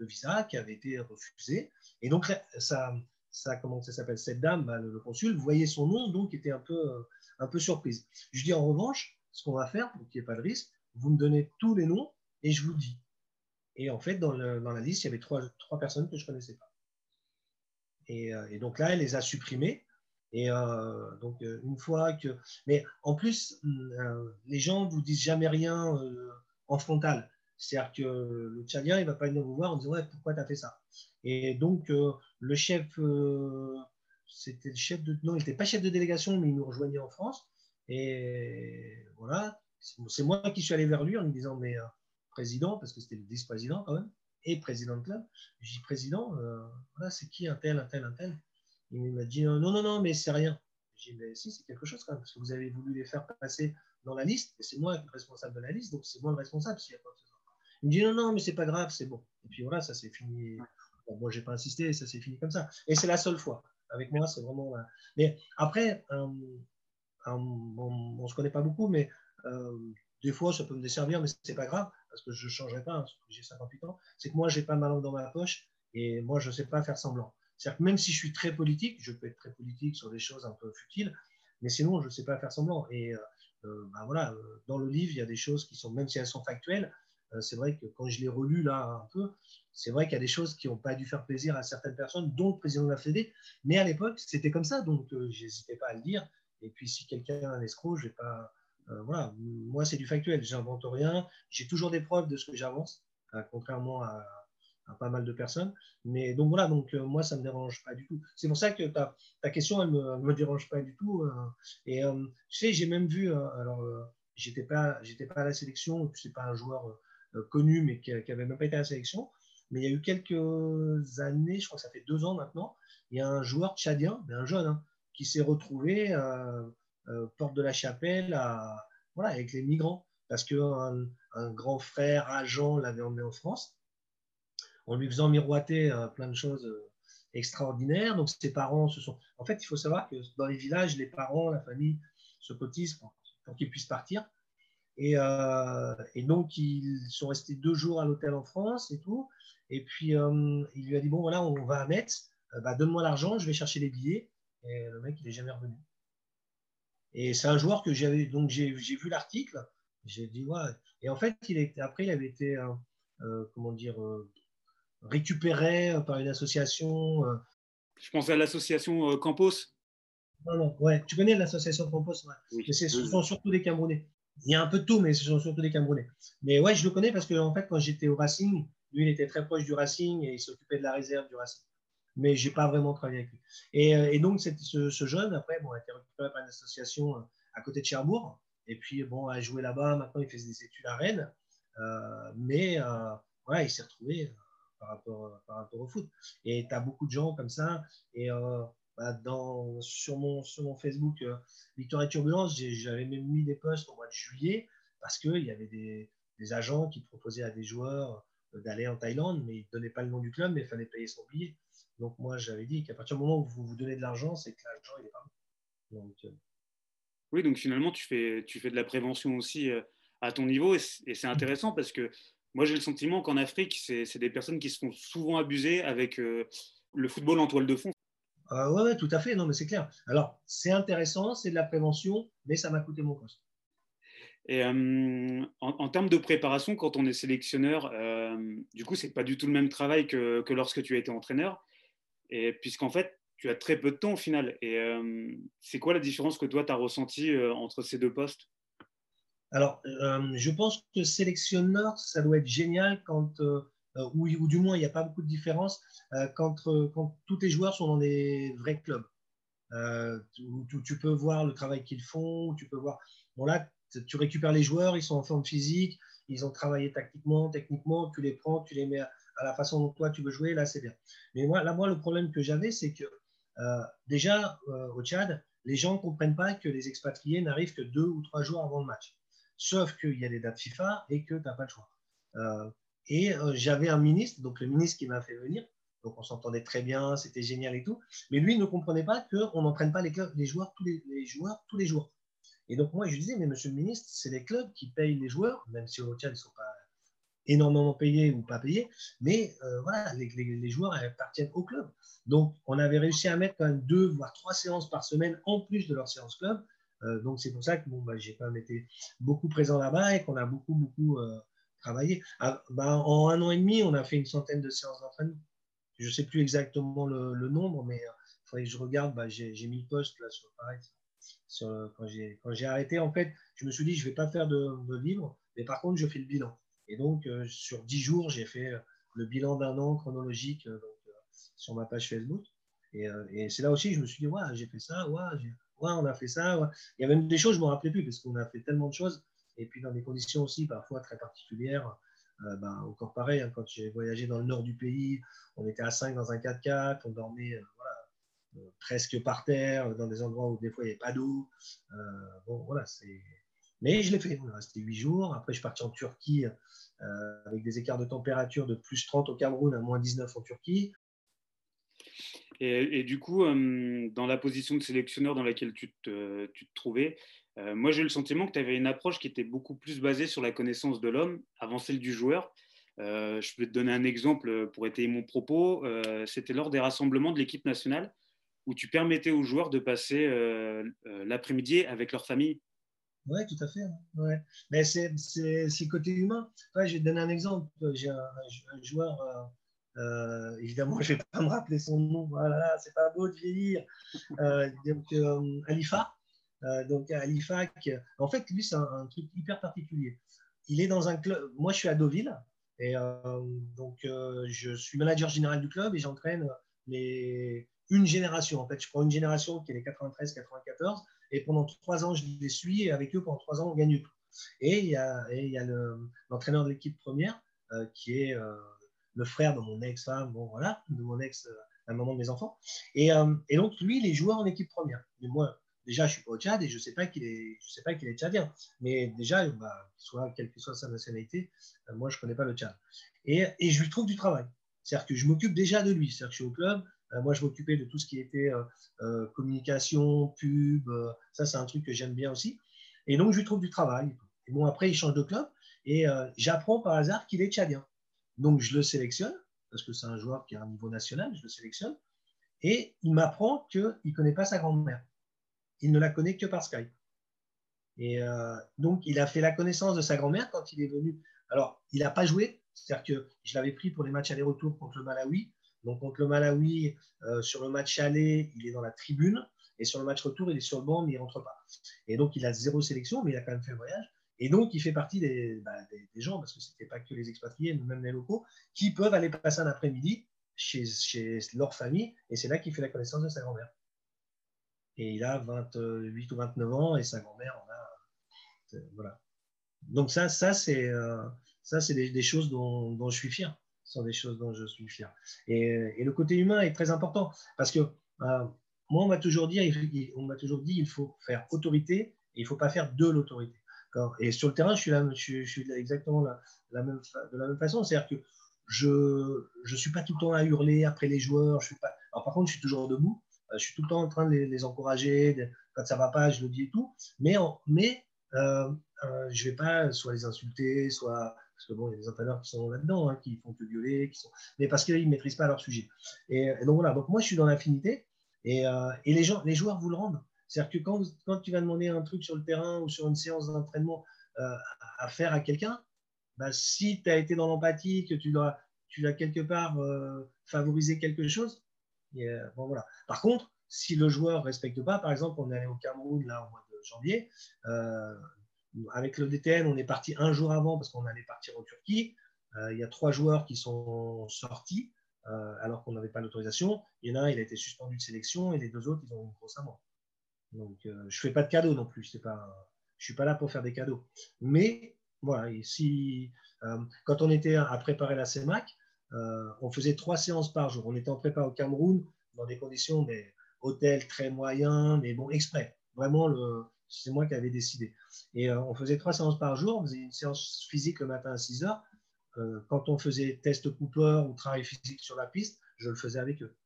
S2: visa qui avait été refusée. Et donc ça, ça comment ça s'appelle cette dame, bah, le, consul, voyait son nom, donc était un peu, un peu surprise. Je dis en revanche, ce qu'on va faire pour qu'il n'y ait pas de risque, vous me donnez tous les noms et je vous dis. Et en fait, dans, la liste, il y avait trois, trois personnes que je ne connaissais pas. Euh, et, donc là, elle les a supprimées. Et euh, donc, euh, une fois que. Mais en plus, les gens ne vous disent jamais rien en frontal. C'est-à-dire que le Tchadien, il ne va pas venir vous voir en disant Ouais, pourquoi tu as fait ça? Et donc, le chef. c'était le chef de. Non, il n'était pas chef de délégation, mais il nous rejoignait en France. Et voilà, c'est moi qui suis allé vers lui en lui disant, mais euh, président, parce que c'était le vice-président quand même, et président de club, je dis, président, euh, voilà, c'est qui un tel, un tel, un tel? Il m'a dit, non, non, non, mais c'est rien. J'ai dit, mais si, c'est quelque chose parce que vous avez voulu les faire passer dans la liste, et c'est moi qui suis responsable de la liste, donc c'est moi le responsable Il me dit, non, non, mais c'est pas grave, c'est bon. Et puis voilà, ça s'est fini. Bon, moi, j'ai pas insisté, ça s'est fini comme ça. Et c'est la seule fois. Avec moi, c'est vraiment. Mais après, euh, on ne se connaît pas beaucoup, mais euh, des fois, ça peut me desservir, mais c'est pas grave, parce que je ne changerai pas, hein, j'ai 58 ans. C'est que moi, j'ai pas ma langue dans ma poche, et moi, je ne sais pas faire semblant. C'est-à-dire que même si je suis très politique, je peux être très politique sur des choses un peu futiles, mais sinon, je ne sais pas faire semblant. Et euh, euh, bah voilà, dans le livre, il y a des choses qui sont, même si elles sont factuelles, c'est vrai que quand je l'ai relu là un peu, c'est vrai qu'il y a des choses qui n'ont pas dû faire plaisir à certaines personnes, dont le président de la Fédé, mais à l'époque, c'était comme ça, donc je n'hésitais pas à le dire. Et puis, si quelqu'un est un escroc, je vais pas. Euh, voilà, moi, c'est du factuel. J'invente rien. J'ai toujours des preuves de ce que j'avance, euh, contrairement à, pas mal de personnes. Mais donc voilà, donc euh, moi, ça me dérange pas du tout. C'est pour ça que ta, ta question, elle me, me dérange pas du tout. et tu sais, j'ai même vu, alors, j'étais pas, j'étais pas à la sélection, c'est pas un joueur connu, mais qui, qui avait même pas été à la sélection. Mais il y a eu quelques années, je crois que ça fait deux ans maintenant, il y a un joueur tchadien, un jeune, hein, qui s'est retrouvé euh, euh, porte de la chapelle voilà, avec les migrants, parce qu'un un grand frère agent l'avait emmené en France, en lui faisant miroiter plein de choses extraordinaires. Donc ses parents se sont... En fait, il faut savoir que dans les villages, les parents, la famille se cotisent pour, qu'ils puissent partir. Et, et, donc, ils sont restés deux jours à l'hôtel en France et tout. Et puis, il lui a dit, bon, voilà, on va à Metz, bah, donne-moi l'argent, je vais chercher les billets. Et le mec, il n'est jamais revenu. Et c'est un joueur que j'avais, donc j'ai vu l'article, j'ai dit, ouais. Et en fait, il après, il avait été, euh, euh, comment dire, euh, récupéré par une association.
S1: Je pensais à l'association Campos.
S2: Non, non, ouais, tu connais l'association Campos, ouais. ce sont surtout des Camerounais. Il y a un peu de tout, mais ce sont surtout des Camerounais. Mais ouais, je le connais parce que, en fait, quand j'étais au Racing, lui, il était très proche du Racing et il s'occupait de la réserve du Racing mais je n'ai pas vraiment travaillé avec lui. Et, euh, et donc, ce, ce, jeune, après, bon, a été récupéré par une association euh, à côté de Cherbourg. Et puis, bon, a joué là-bas. Maintenant, il fait des études à Rennes. Euh, mais voilà, il s'est retrouvé par, rapport, au foot. Et tu as beaucoup de gens comme ça. Et bah, dans, sur, mon, sur mon Facebook, Victoire et Turbulence, j'avais même mis des posts au mois de juillet parce qu'il y avait des, agents qui proposaient à des joueurs d'aller en Thaïlande, mais ils ne donnaient pas le nom du club, mais il fallait payer son billet. Donc moi, j'avais dit qu'à partir du moment où vous vous donnez de l'argent, c'est que l'argent, il est pas
S1: donc, euh, Oui, donc finalement, tu fais, tu fais de la prévention aussi euh, à ton niveau, et c'est intéressant parce que moi, j'ai le sentiment qu'en Afrique, c'est des personnes qui se font souvent abuser avec euh, le football en toile de fond.
S2: Ah oui, ouais, tout à fait, non, mais c'est clair. Alors, c'est intéressant, c'est de la prévention, mais ça m'a coûté mon poste.
S1: Et en, en, termes de préparation, quand on est sélectionneur, du coup, c'est pas du tout le même travail que, que lorsque tu as été entraîneur. Et puisqu'en fait, tu as très peu de temps au final. Et euh, c'est quoi la différence que toi, tu as ressentie euh, entre ces deux postes?
S2: Alors, euh, je pense que sélectionneur, ça doit être génial quand, ou, ou, du moins, il n'y a pas beaucoup de différence quand, tous tes joueurs sont dans des vrais clubs. où tu, peux voir le travail qu'ils font, tu peux voir. Bon, là, tu récupères les joueurs, ils sont en forme physique, ils ont travaillé tactiquement, techniquement, tu les prends, tu les mets à, la façon dont toi tu veux jouer, là c'est bien. Mais moi, là, moi, le problème que j'avais, c'est que euh, déjà euh, au Tchad, les gens ne comprennent pas que les expatriés n'arrivent que deux ou trois jours avant le match. Sauf qu'il y a des dates FIFA et que tu n'as pas le choix. Euh, et j'avais un ministre, donc le ministre qui m'a fait venir, donc on s'entendait très bien, c'était génial et tout, mais lui ne comprenait pas qu'on n'entraîne pas les, joueurs tous les, joueurs tous les jours. Et donc moi je lui disais, mais monsieur le ministre, c'est les clubs qui payent les joueurs, même si au Tchad ils ne sont pas énormément payés ou pas payés, mais euh, voilà, les, joueurs appartiennent au club. Donc, on avait réussi à mettre quand même deux, voire trois séances par semaine en plus de leur séance club. Euh, donc, c'est pour ça que bon, bah, j'ai quand été beaucoup présent là-bas et qu'on a beaucoup, beaucoup euh, travaillé. Ah, bah, en un an et demi, on a fait une centaine de séances d'entraînement. Je ne sais plus exactement le, nombre, mais il faudrait que je regarde. Bah, j'ai mis le poste là sur pareil. Sur, quand j'ai arrêté, en fait, je me suis dit, je ne vais pas faire de, livre, mais par contre, je fais le bilan. Et donc, euh, sur dix jours, j'ai fait euh, le bilan d'un an chronologique euh, sur ma page Facebook. Et, c'est là aussi que je me suis dit, ouais, j'ai fait ça, ouais, on a fait ça. Il y a même des choses, je ne me rappelais plus, parce qu'on a fait tellement de choses. Et puis, dans des conditions aussi parfois très particulières. Ben, encore pareil, hein, quand j'ai voyagé dans le nord du pays, on était à 5 dans un 4x4, on dormait presque par terre, dans des endroits où des fois il n'y avait pas d'eau. mais je l'ai fait. On est resté huit jours. Après, je suis parti en Turquie euh, avec des écarts de température de plus 30 au Cameroun à moins 19 en Turquie.
S1: Et, du coup, euh, dans la position de sélectionneur dans laquelle tu te, trouvais, euh, moi j'ai eu le sentiment que tu avais une approche qui était beaucoup plus basée sur la connaissance de l'homme avant celle du joueur. je peux te donner un exemple pour étayer mon propos. C'était lors des rassemblements de l'équipe nationale où tu permettais aux joueurs de passer l'après-midi avec leur famille.
S2: Oui, tout à fait. Ouais. Mais c'est côté humain. Je vais te donner un exemple. J'ai un, joueur, euh, euh, évidemment, je ne vais pas me rappeler son nom. Voilà, c'est pas beau de vieillir. Euh, donc, Alifa. donc, Alifa, en fait, lui, c'est un, truc hyper particulier. Il est dans un club. Moi, je suis à Deauville. Et donc, je suis manager général du club et j'entraîne les, une génération. En fait, je prends une génération qui est les 93-94 et pendant trois ans, je les suis et avec eux, pendant trois ans, on gagne tout. Et il y a, l'entraîneur de l'équipe première euh, qui est euh, le frère de mon ex-femme, bon voilà, de mon ex, euh, la maman de mes enfants. Et, et, donc, lui, il est joueur en équipe première. Mais moi, déjà, je ne suis pas au Tchad et je sais pas qu'il est, je sais pas qu'il est tchadien. Mais déjà, bah, soit quelle que soit sa nationalité, euh, moi, je ne connais pas le Tchad. Et, je lui trouve du travail. C'est-à-dire que je m'occupe déjà de lui. C'est-à-dire que je suis au club. Euh, moi, je m'occupais de tout ce qui était euh, communication, pub. ça, c'est un truc que j'aime bien aussi. Et donc, je lui trouve du travail. Bon, après, il change de club et j'apprends par hasard qu'il est tchadien. Donc, je le sélectionne parce que c'est un joueur qui a un niveau national. Je le sélectionne. Et il m'apprend qu'il ne connaît pas sa grand-mère il ne la connaît que par Skype. Et euh, donc, il a fait la connaissance de sa grand-mère quand il est venu. Alors, il n'a pas joué, c'est-à-dire que je l'avais pris pour les matchs aller-retour contre le Malawi. Donc, contre le Malawi, euh, sur le match aller, il est dans la tribune. Et sur le match retour, il est sur le banc, mais il ne rentre pas. Et donc, il a zéro sélection, mais il a quand même fait le voyage. Et donc, il fait partie des, bah, gens, parce que ce n'était pas que les expatriés, mais même les locaux, qui peuvent aller passer un après-midi chez, chez leur famille. Et c'est là qu'il fait la connaissance de sa grand-mère et il a 28 ou 29 ans et sa grand-mère en a. Voilà. Donc ça, ça c'est euh, c'est des, choses dont, je suis fier. Ce sont des choses dont je suis fier. Et, le côté humain est très important parce que euh, moi on m'a toujours dit, on toujours dit, il faut faire autorité et il faut pas faire de l'autorité. Et sur le terrain, je suis, exactement de la même façon. C'est-à-dire que je ne suis pas tout le temps à hurler après les joueurs. Je suis pas... Par contre, je suis toujours debout. Euh, je suis tout le temps en train de les, encourager. quand ça va pas, je le dis et tout. Mais, euh, euh, je vais pas soit les insulter, soit parce que bon, il y a des entraîneurs qui sont là-dedans, hein, qui font que violer, qui sont, mais parce qu'ils ne maîtrisent pas leur sujet. Et, donc voilà. Donc moi, je suis dans l'infinité et, les joueurs vous le rendent. C'est-à-dire que quand, tu vas demander un truc sur le terrain ou sur une séance d'entraînement à faire à quelqu'un, bah, si tu as été dans l'empathie, que tu dois, tu quelque part favorisé quelque chose, euh, voilà. Par contre, si le joueur ne respecte pas, par exemple, on est allé au Cameroun là, au mois de janvier, euh, avec le DTN, on est parti un jour avant parce qu'on allait partir en Turquie. Euh, il y a trois joueurs qui sont sortis alors qu'on n'avait pas l'autorisation. Il y en a un, il a été suspendu de sélection et les deux autres, ils ont une grosse amende. Donc, je ne fais pas de cadeaux non plus. Pas, je ne suis pas là pour faire des cadeaux. Mais voilà, si, quand on était à préparer la CEMAC, euh, on faisait trois séances par jour. On était en prépa au Cameroun dans des conditions, mais hôtel très moyen, mais bon, exprès. Vraiment, c'est moi qui avais décidé. Et euh, on faisait trois séances par jour. On faisait une séance physique le matin à 6 heures. Euh, quand on faisait test Cooper ou travail physique sur la piste, je le faisais avec eux.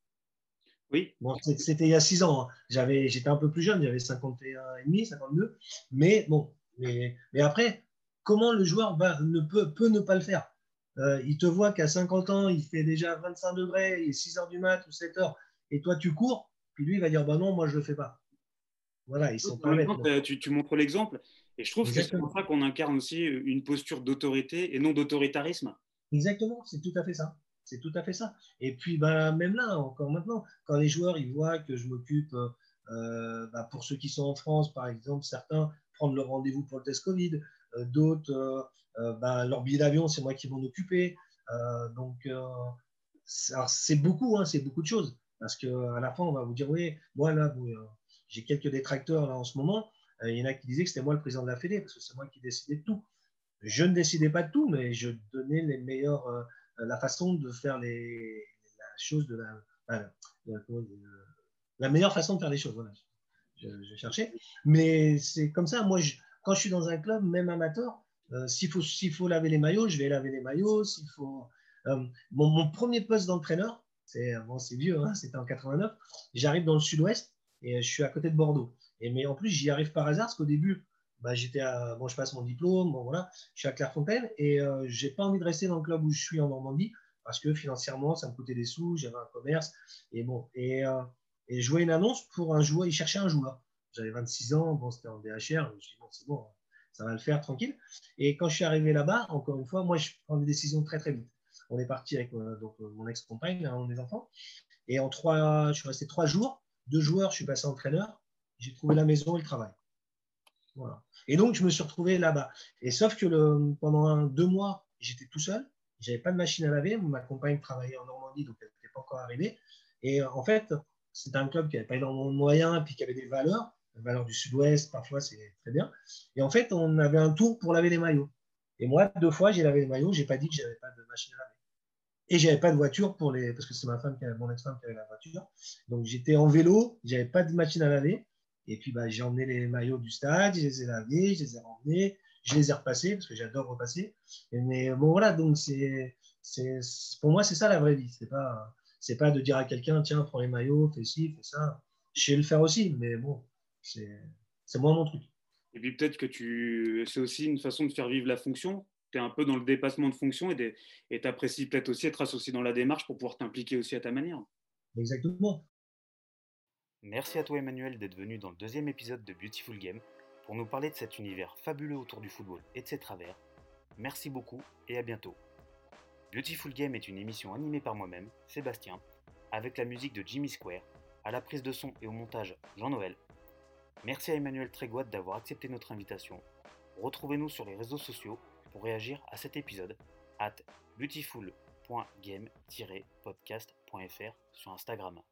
S1: Oui.
S2: Bon, c'était il y a 6 ans. Hein. J'avais, j'étais un peu plus jeune, j'avais 51 et demi, 52. Mais bon, mais, mais après, comment le joueur ne peut, peut ne pas le faire? Euh, il te voit qu'à 50 ans, il fait déjà 25 degrés, il est 6 heures du mat ou 7 heures, et toi tu cours, puis lui il va dire bah non, moi je le fais pas. Voilà, ils sont pas
S1: tu, tu, montres l'exemple, et je trouve que c'est pour ça qu'on incarne aussi une posture d'autorité et non d'autoritarisme.
S2: Exactement, c'est tout à fait ça. C'est tout à fait ça. Et puis, bah, même là, encore maintenant, quand les joueurs ils voient que je m'occupe, euh, bah, pour ceux qui sont en France, par exemple, certains prendre le rendez-vous pour le test Covid, d'autres euh, ben, leur billet d'avion, c'est moi qui m'en occuper. Euh, donc, euh, c'est beaucoup, hein, c'est beaucoup de choses. Parce qu'à la fin, on va vous dire, oui, moi, là, j'ai quelques détracteurs en ce moment. Il y en a qui disaient que c'était moi le président de la Fédé, parce que c'est moi qui décidais de tout. Je ne décidais pas de tout, mais je donnais les meilleurs, la façon de faire les, la chose de la, la, meilleure façon de faire les choses. Voilà. Je, cherchais. Mais c'est comme ça. Moi, quand je suis dans un club, même amateur, euh, s'il faut, faut laver les maillots, je vais laver les maillots. S'il faut, euh, mon, premier poste d'entraîneur, c'est bon, vieux, hein, c'était en 89. J'arrive dans le sud-ouest et je suis à côté de Bordeaux. Et, mais en plus, j'y arrive par hasard parce qu'au début, bah, j'étais bon, je passe mon diplôme, bon, voilà, je suis à Clairefontaine et euh, j'ai pas envie de rester dans le club où je suis en Normandie parce que financièrement, ça me coûtait des sous, j'avais un commerce et bon, et, et je vois une annonce pour un joueur, il cherchait un joueur. J'avais 26 ans, bon, c'était en DHR, je me suis dit, bon, c'est bon, ça va le faire tranquille. Et quand je suis arrivé là-bas, encore une fois, moi, je prends des décisions très, très vite. On est parti avec euh, donc, euh, mon ex-compagne, hein, mes enfants. Et en trois, je suis resté trois jours. Deux joueurs, je suis passé entraîneur. J'ai trouvé la maison et le travail. Et donc, je me suis retrouvé là-bas. Et sauf que pendant deux mois, j'étais tout seul. J'avais pas de machine à laver. Ma compagne travaillait en Normandie, donc elle n'était pas encore arrivée. Et euh, en fait, c'était un club qui n'avait pas énormément de moyens, puis qui avait des valeurs valeur du sud-ouest, parfois c'est très bien. Et en fait, on avait un tour pour laver les maillots. Et moi, deux fois, j'ai lavé les maillots, j'ai pas dit que j'avais pas de machine à laver. Et j'avais pas de voiture pour les, parce que c'est ma femme qui avait, mon ex-femme qui avait la voiture. Donc j'étais en vélo, j'avais pas de machine à laver. Et puis bah, j'ai emmené les maillots du stade, je les ai lavés, je les ai ramenés, je les ai repassés parce que j'adore repasser. mais bon voilà, donc c'est, c'est, pour moi c'est ça la vraie vie. C'est pas, c'est pas de dire à quelqu'un tiens prends les maillots, fais ci, fais ça. Je sais le faire aussi, mais bon, c'est, c'est moins mon truc.
S1: Et puis peut-être que tu, c'est aussi une façon de faire vivre la fonction tu es un peu dans le dépassement de fonction et tu apprécies peut-être aussi être associé dans la démarche pour pouvoir t'impliquer aussi à ta manière.
S2: Exactement.
S1: Merci à toi Emmanuel d'être venu dans le deuxième épisode de Beautiful Game pour nous parler de cet univers fabuleux autour du football et de ses travers. Merci beaucoup et à bientôt. Beautiful Game est une émission animée par moi-même, Sébastien, avec la musique de Jimmy Square, à la prise de son et au montage Jean-Noël. Merci à Emmanuel Trégoat d'avoir accepté notre invitation. Retrouvez-nous sur les réseaux sociaux pour réagir à cet épisode at beautiful.game-podcast.fr sur Instagram.